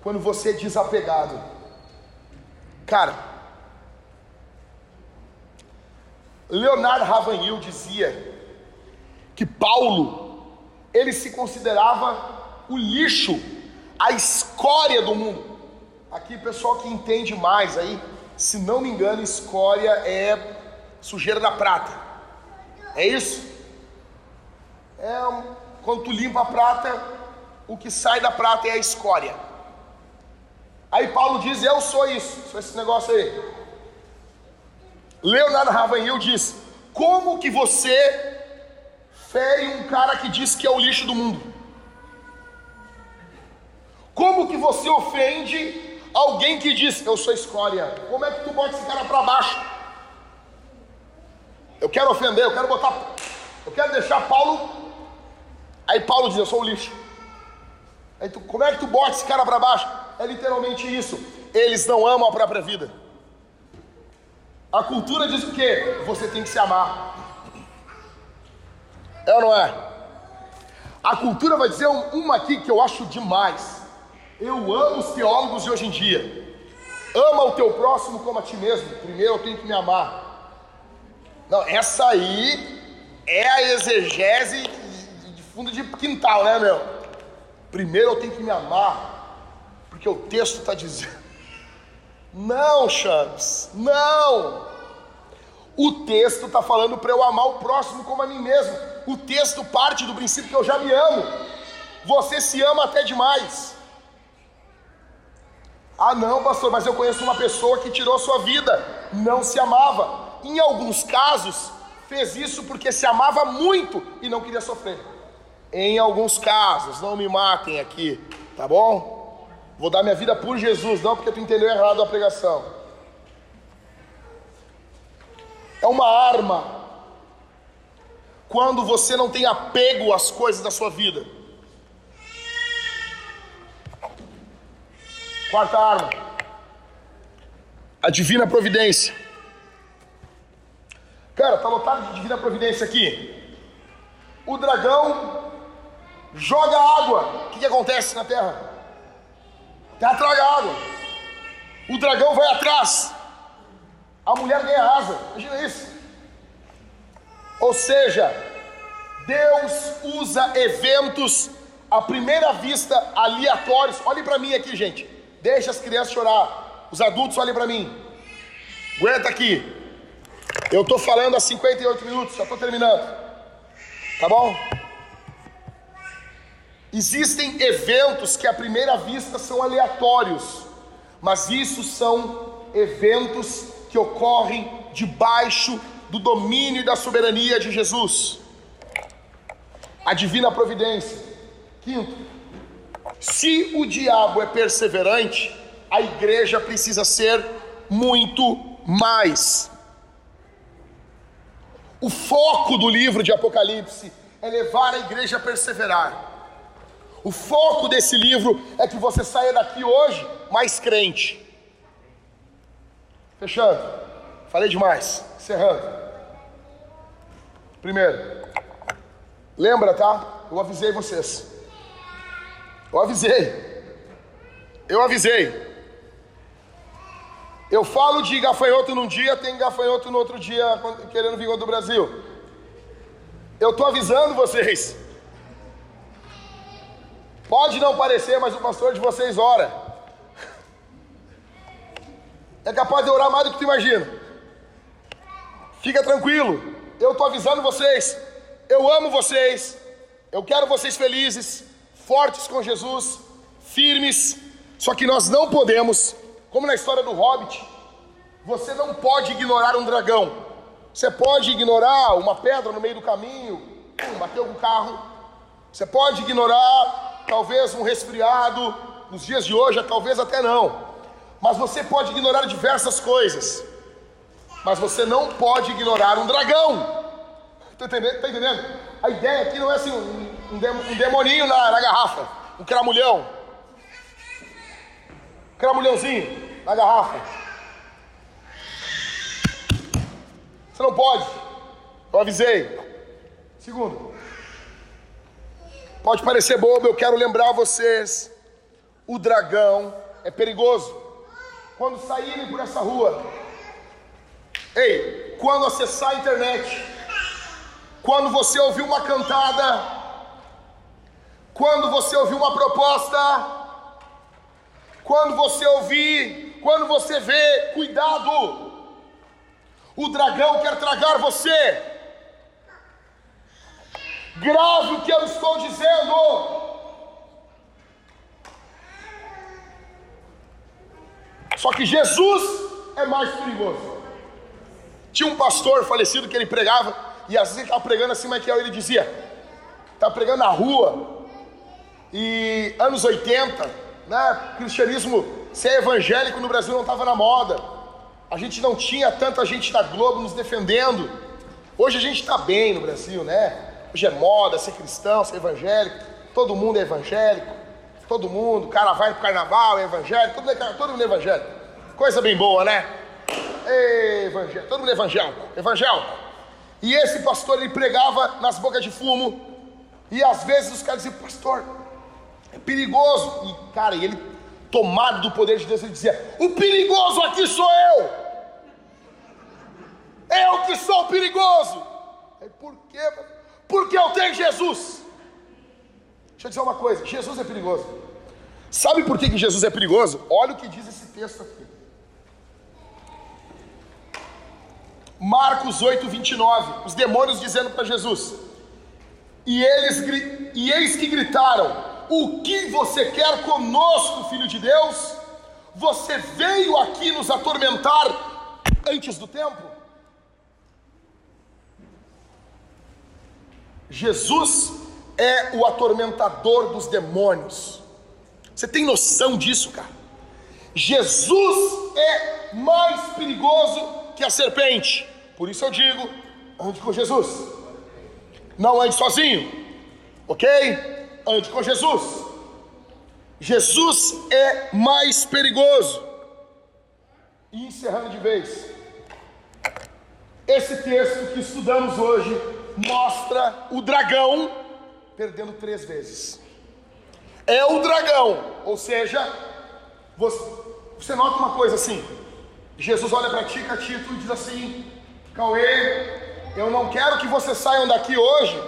quando você é desapegado. Cara, Leonardo Ravanhil dizia que Paulo ele se considerava o lixo, a escória do mundo. Aqui, pessoal que entende mais aí, se não me engano, escória é sujeira da prata. É isso? é quando tu limpa a prata, o que sai da prata é a escória. Aí Paulo diz: Eu sou isso, sou esse negócio aí. Leonardo Ravanhil diz: Como que você fere um cara que diz que é o lixo do mundo? Como que você ofende alguém que diz eu sou escória? Como é que tu bota esse cara para baixo? Eu quero ofender, eu quero botar, eu quero deixar Paulo Aí Paulo diz: Eu sou o lixo. Aí tu, como é que tu bota esse cara para baixo? É literalmente isso. Eles não amam a própria vida. A cultura diz o quê? Você tem que se amar. É ou não é? A cultura vai dizer uma aqui que eu acho demais. Eu amo os teólogos de hoje em dia. Ama o teu próximo como a ti mesmo. Primeiro eu tenho que me amar. Não, essa aí é a exegese fundo de quintal, né, meu? Primeiro eu tenho que me amar, porque o texto está dizendo. Não, Chaves, não. O texto está falando para eu amar o próximo como a mim mesmo. O texto parte do princípio que eu já me amo. Você se ama até demais. Ah, não, pastor, mas eu conheço uma pessoa que tirou sua vida, não se amava. Em alguns casos, fez isso porque se amava muito e não queria sofrer. Em alguns casos, não me matem aqui, tá bom? Vou dar minha vida por Jesus, não porque tu entendeu errado a pregação. É uma arma quando você não tem apego às coisas da sua vida. Quarta arma, a divina providência. Cara, tá lotado de divina providência aqui. O dragão joga água, o que, que acontece na terra? A terra traga água, o dragão vai atrás, a mulher ganha asa, imagina isso. Ou seja, Deus usa eventos à primeira vista aleatórios. Olhe para mim aqui, gente. Deixa as crianças chorar. Os adultos olhem para mim. Aguenta aqui. Eu estou falando há 58 minutos, já estou terminando. Tá bom? Existem eventos que à primeira vista são aleatórios, mas isso são eventos que ocorrem debaixo do domínio e da soberania de Jesus. A divina providência. Quinto, se o diabo é perseverante, a igreja precisa ser muito mais. O foco do livro de Apocalipse é levar a igreja a perseverar. O foco desse livro é que você saia daqui hoje mais crente. Fechando. Falei demais. Encerrando. Primeiro, lembra, tá? Eu avisei vocês. Eu avisei. Eu avisei. Eu falo de gafanhoto num dia, tem gafanhoto no outro dia querendo vir do Brasil. Eu estou avisando vocês. Pode não parecer, mas o pastor de vocês ora. É capaz de orar mais do que tu imagina. Fica tranquilo. Eu estou avisando vocês. Eu amo vocês. Eu quero vocês felizes, fortes com Jesus, firmes. Só que nós não podemos, como na história do Hobbit, você não pode ignorar um dragão. Você pode ignorar uma pedra no meio do caminho, bateu com o carro. Você pode ignorar talvez um resfriado, nos dias de hoje, talvez até não. Mas você pode ignorar diversas coisas. Mas você não pode ignorar um dragão. Está entendendo? Tá entendendo? A ideia aqui não é assim um, um, um demoninho na, na garrafa, um cramulhão. Cramulhãozinho na garrafa. Você não pode. Eu avisei. Segundo, pode parecer bobo, eu quero lembrar vocês: o dragão é perigoso. Quando saírem por essa rua, ei, quando acessar a internet, quando você ouvir uma cantada, quando você ouvir uma proposta, quando você ouvir, quando você vê, cuidado, o dragão quer tragar você. Grave o que eu estou dizendo. Só que Jesus é mais perigoso. Tinha um pastor falecido que ele pregava, e às vezes ele estava pregando assim, que ele dizia: estava pregando na rua, e anos 80, né, cristianismo ser evangélico no Brasil não estava na moda, a gente não tinha tanta gente da Globo nos defendendo. Hoje a gente está bem no Brasil, né? Hoje é moda ser cristão, ser evangélico. Todo mundo é evangélico. Todo mundo, o cara vai pro carnaval, é evangélico. Todo mundo é, todo mundo é evangélico. Coisa bem boa, né? Evangélico. Todo mundo é evangélico. Evangélico. E esse pastor, ele pregava nas bocas de fumo. E às vezes os caras diziam, pastor, é perigoso. E, cara, ele, tomado do poder de Deus, ele dizia: O perigoso aqui sou eu. Eu que sou perigoso. Aí, por quê? Porque eu tenho Jesus. Deixa eu dizer uma coisa: Jesus é perigoso. Sabe por que, que Jesus é perigoso? Olha o que diz esse texto aqui. Marcos 8, 29. Os demônios dizendo para Jesus: e, eles, e eis que gritaram: O que você quer conosco, filho de Deus? Você veio aqui nos atormentar antes do tempo? Jesus é o atormentador dos demônios. Você tem noção disso, cara? Jesus é mais perigoso que a serpente. Por isso eu digo: ande com Jesus. Não ande sozinho, ok? Ande com Jesus. Jesus é mais perigoso. E encerrando de vez, esse texto que estudamos hoje mostra o dragão perdendo três vezes. É o dragão, ou seja, você, nota uma coisa assim: Jesus olha para ti, Catito, e diz assim: Cauê, eu não quero que vocês saiam daqui hoje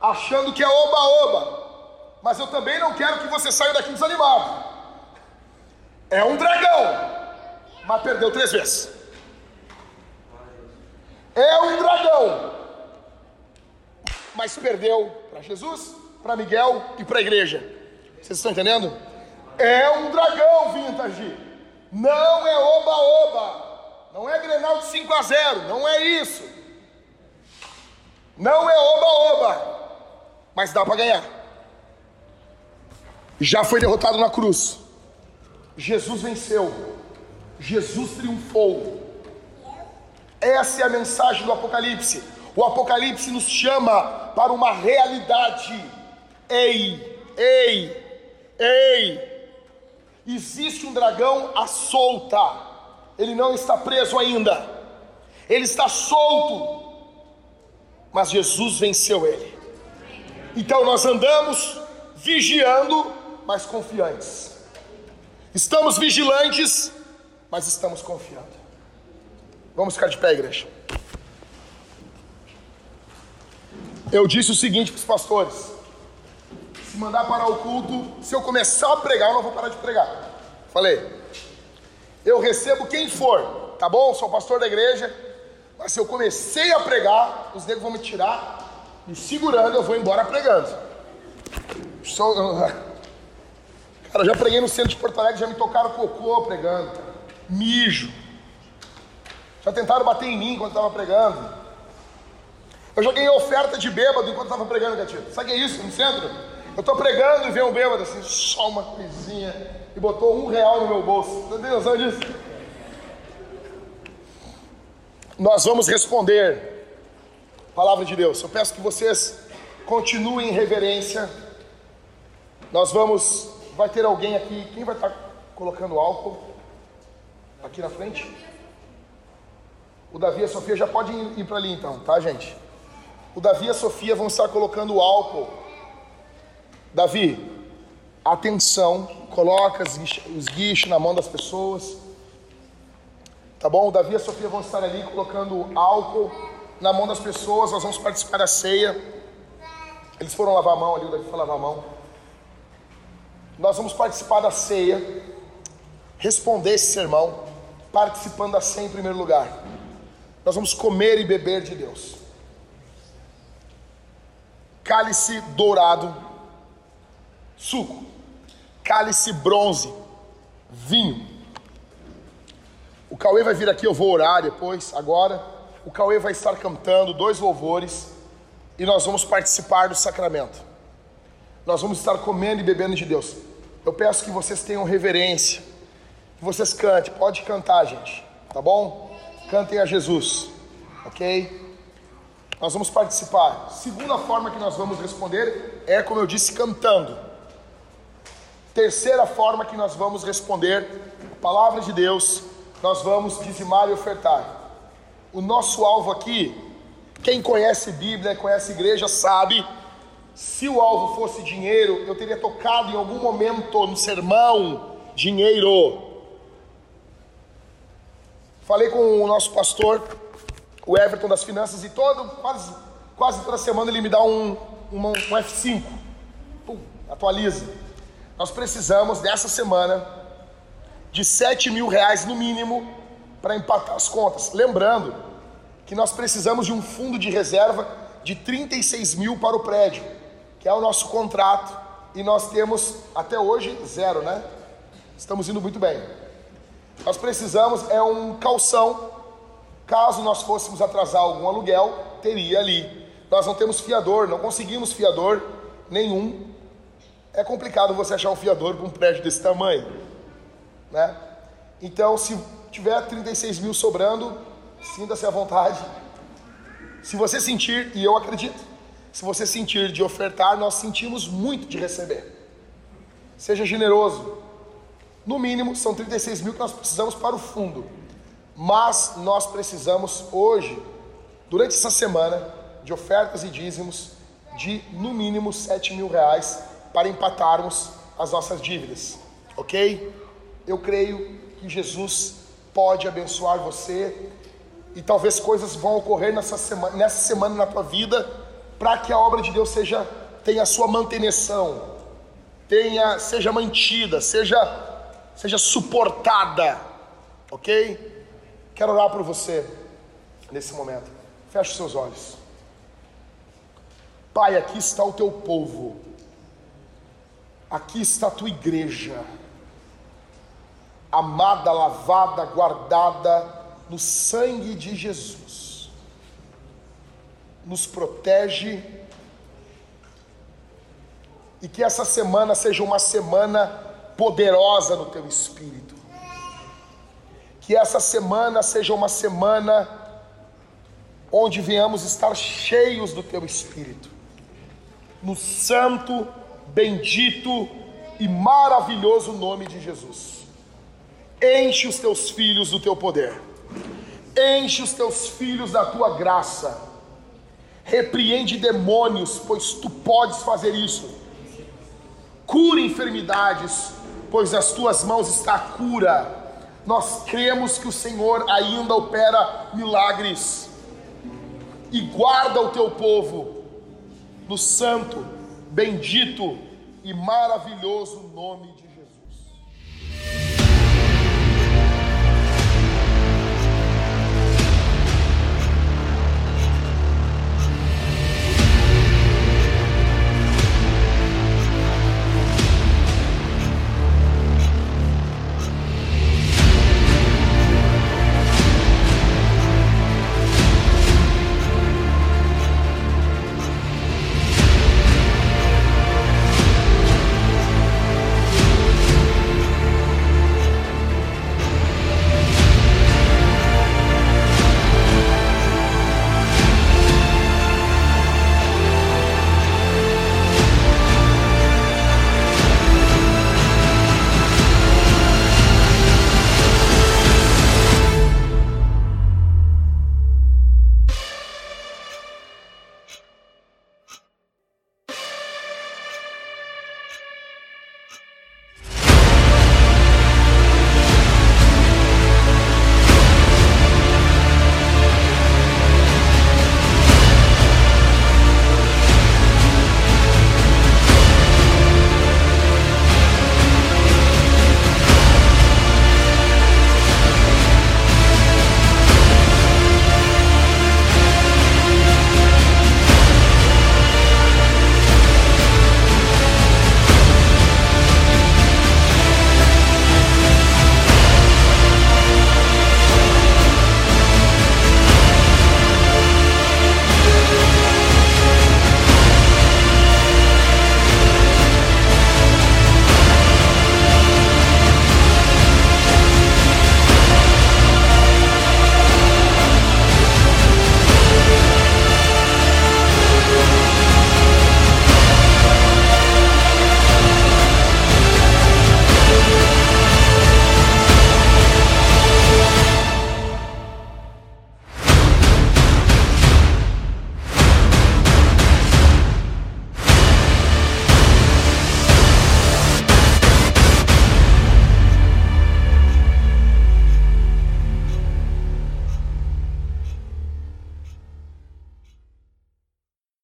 achando que é oba-oba, mas eu também não quero que vocês saiam daqui desanimados. É um dragão, mas perdeu três vezes. É um dragão, mas perdeu para Jesus, para Miguel e para a igreja. Vocês estão entendendo? É um dragão vintage. Não é oba-oba. Não é Grenal de 5 a 0. Não é isso. Não é oba-oba. Mas dá para ganhar. Já foi derrotado na cruz. Jesus venceu. Jesus triunfou. Essa é a mensagem do Apocalipse. O Apocalipse nos chama para uma realidade. Ei, ei, ei. Existe um dragão à solta. Ele não está preso ainda. Ele está solto. Mas Jesus venceu ele. Então nós andamos vigiando, mas confiantes. Estamos vigilantes, mas estamos confiando. Vamos ficar de pé, igreja. Eu disse o seguinte para os pastores: se mandar parar o culto, se eu começar a pregar, eu não vou parar de pregar. Falei, eu recebo quem for, tá bom? Sou pastor da igreja, mas se eu comecei a pregar, os negros vão me tirar, me segurando, eu vou embora pregando. Sou, <laughs> cara, já preguei no centro de Porto Alegre, já me tocaram cocô pregando, mijo. Já tentaram bater em mim enquanto estava pregando. Eu já ganhei oferta de bêbado enquanto estava pregando, Gatito. Sabe o que é isso no centro? Eu estou pregando e vem um bêbado assim, só uma coisinha. e botou um real no meu bolso. Você tem noção disso? Nós vamos responder. Palavra de Deus. Eu peço que vocês continuem em reverência. Nós vamos. Vai ter alguém aqui. Quem vai estar colocando álcool? Aqui na frente? O Davi e a Sofia já podem ir para ali então, tá, gente? O Davi e a Sofia vão estar colocando álcool. Davi, atenção, coloca os guichos na mão das pessoas. Tá bom? O Davi e a Sofia vão estar ali colocando álcool na mão das pessoas. Nós vamos participar da ceia. Eles foram lavar a mão ali, o Davi foi lavar a mão. Nós vamos participar da ceia, responder esse sermão, participando da ceia em primeiro lugar. Nós vamos comer e beber de Deus. Cálice dourado, suco. Cálice bronze, vinho. O Cauê vai vir aqui, eu vou orar depois, agora. O Cauê vai estar cantando dois louvores e nós vamos participar do sacramento. Nós vamos estar comendo e bebendo de Deus. Eu peço que vocês tenham reverência, que vocês cantem. Pode cantar, gente, tá bom? Cantem a Jesus, ok? Nós vamos participar. Segunda forma que nós vamos responder é, como eu disse, cantando. Terceira forma que nós vamos responder, palavra de Deus, nós vamos dizimar e ofertar. O nosso alvo aqui, quem conhece Bíblia, conhece igreja, sabe, se o alvo fosse dinheiro, eu teria tocado em algum momento no sermão dinheiro. Falei com o nosso pastor, o Everton das Finanças, e todo, quase, quase toda semana ele me dá um, um, um F5. Pum, atualiza. Nós precisamos dessa semana de 7 mil reais no mínimo para empatar as contas. Lembrando que nós precisamos de um fundo de reserva de 36 mil para o prédio, que é o nosso contrato, e nós temos até hoje zero, né? Estamos indo muito bem. Nós precisamos é um calção. Caso nós fôssemos atrasar algum aluguel, teria ali. Nós não temos fiador, não conseguimos fiador nenhum. É complicado você achar um fiador para um prédio desse tamanho, né? Então, se tiver 36 mil sobrando, sinta-se à vontade. Se você sentir, e eu acredito, se você sentir de ofertar, nós sentimos muito de receber. Seja generoso, no mínimo, são 36 mil que nós precisamos para o fundo. Mas nós precisamos hoje, durante essa semana, de ofertas e dízimos de no mínimo 7 mil reais para empatarmos as nossas dívidas, ok? Eu creio que Jesus pode abençoar você e talvez coisas vão ocorrer nessa semana, nessa semana na tua vida para que a obra de Deus seja tenha a sua manutenção, tenha seja mantida, seja seja suportada, ok? Quero orar por você nesse momento. Feche os seus olhos. Pai, aqui está o teu povo, aqui está a tua igreja, amada, lavada, guardada no sangue de Jesus. Nos protege e que essa semana seja uma semana poderosa no teu espírito. Que essa semana seja uma semana onde venhamos estar cheios do teu espírito. No santo, bendito e maravilhoso nome de Jesus. Enche os teus filhos do teu poder. Enche os teus filhos da tua graça. Repreende demônios, pois tu podes fazer isso. Cura enfermidades, pois nas tuas mãos está a cura. Nós cremos que o Senhor ainda opera milagres e guarda o teu povo no santo, bendito e maravilhoso nome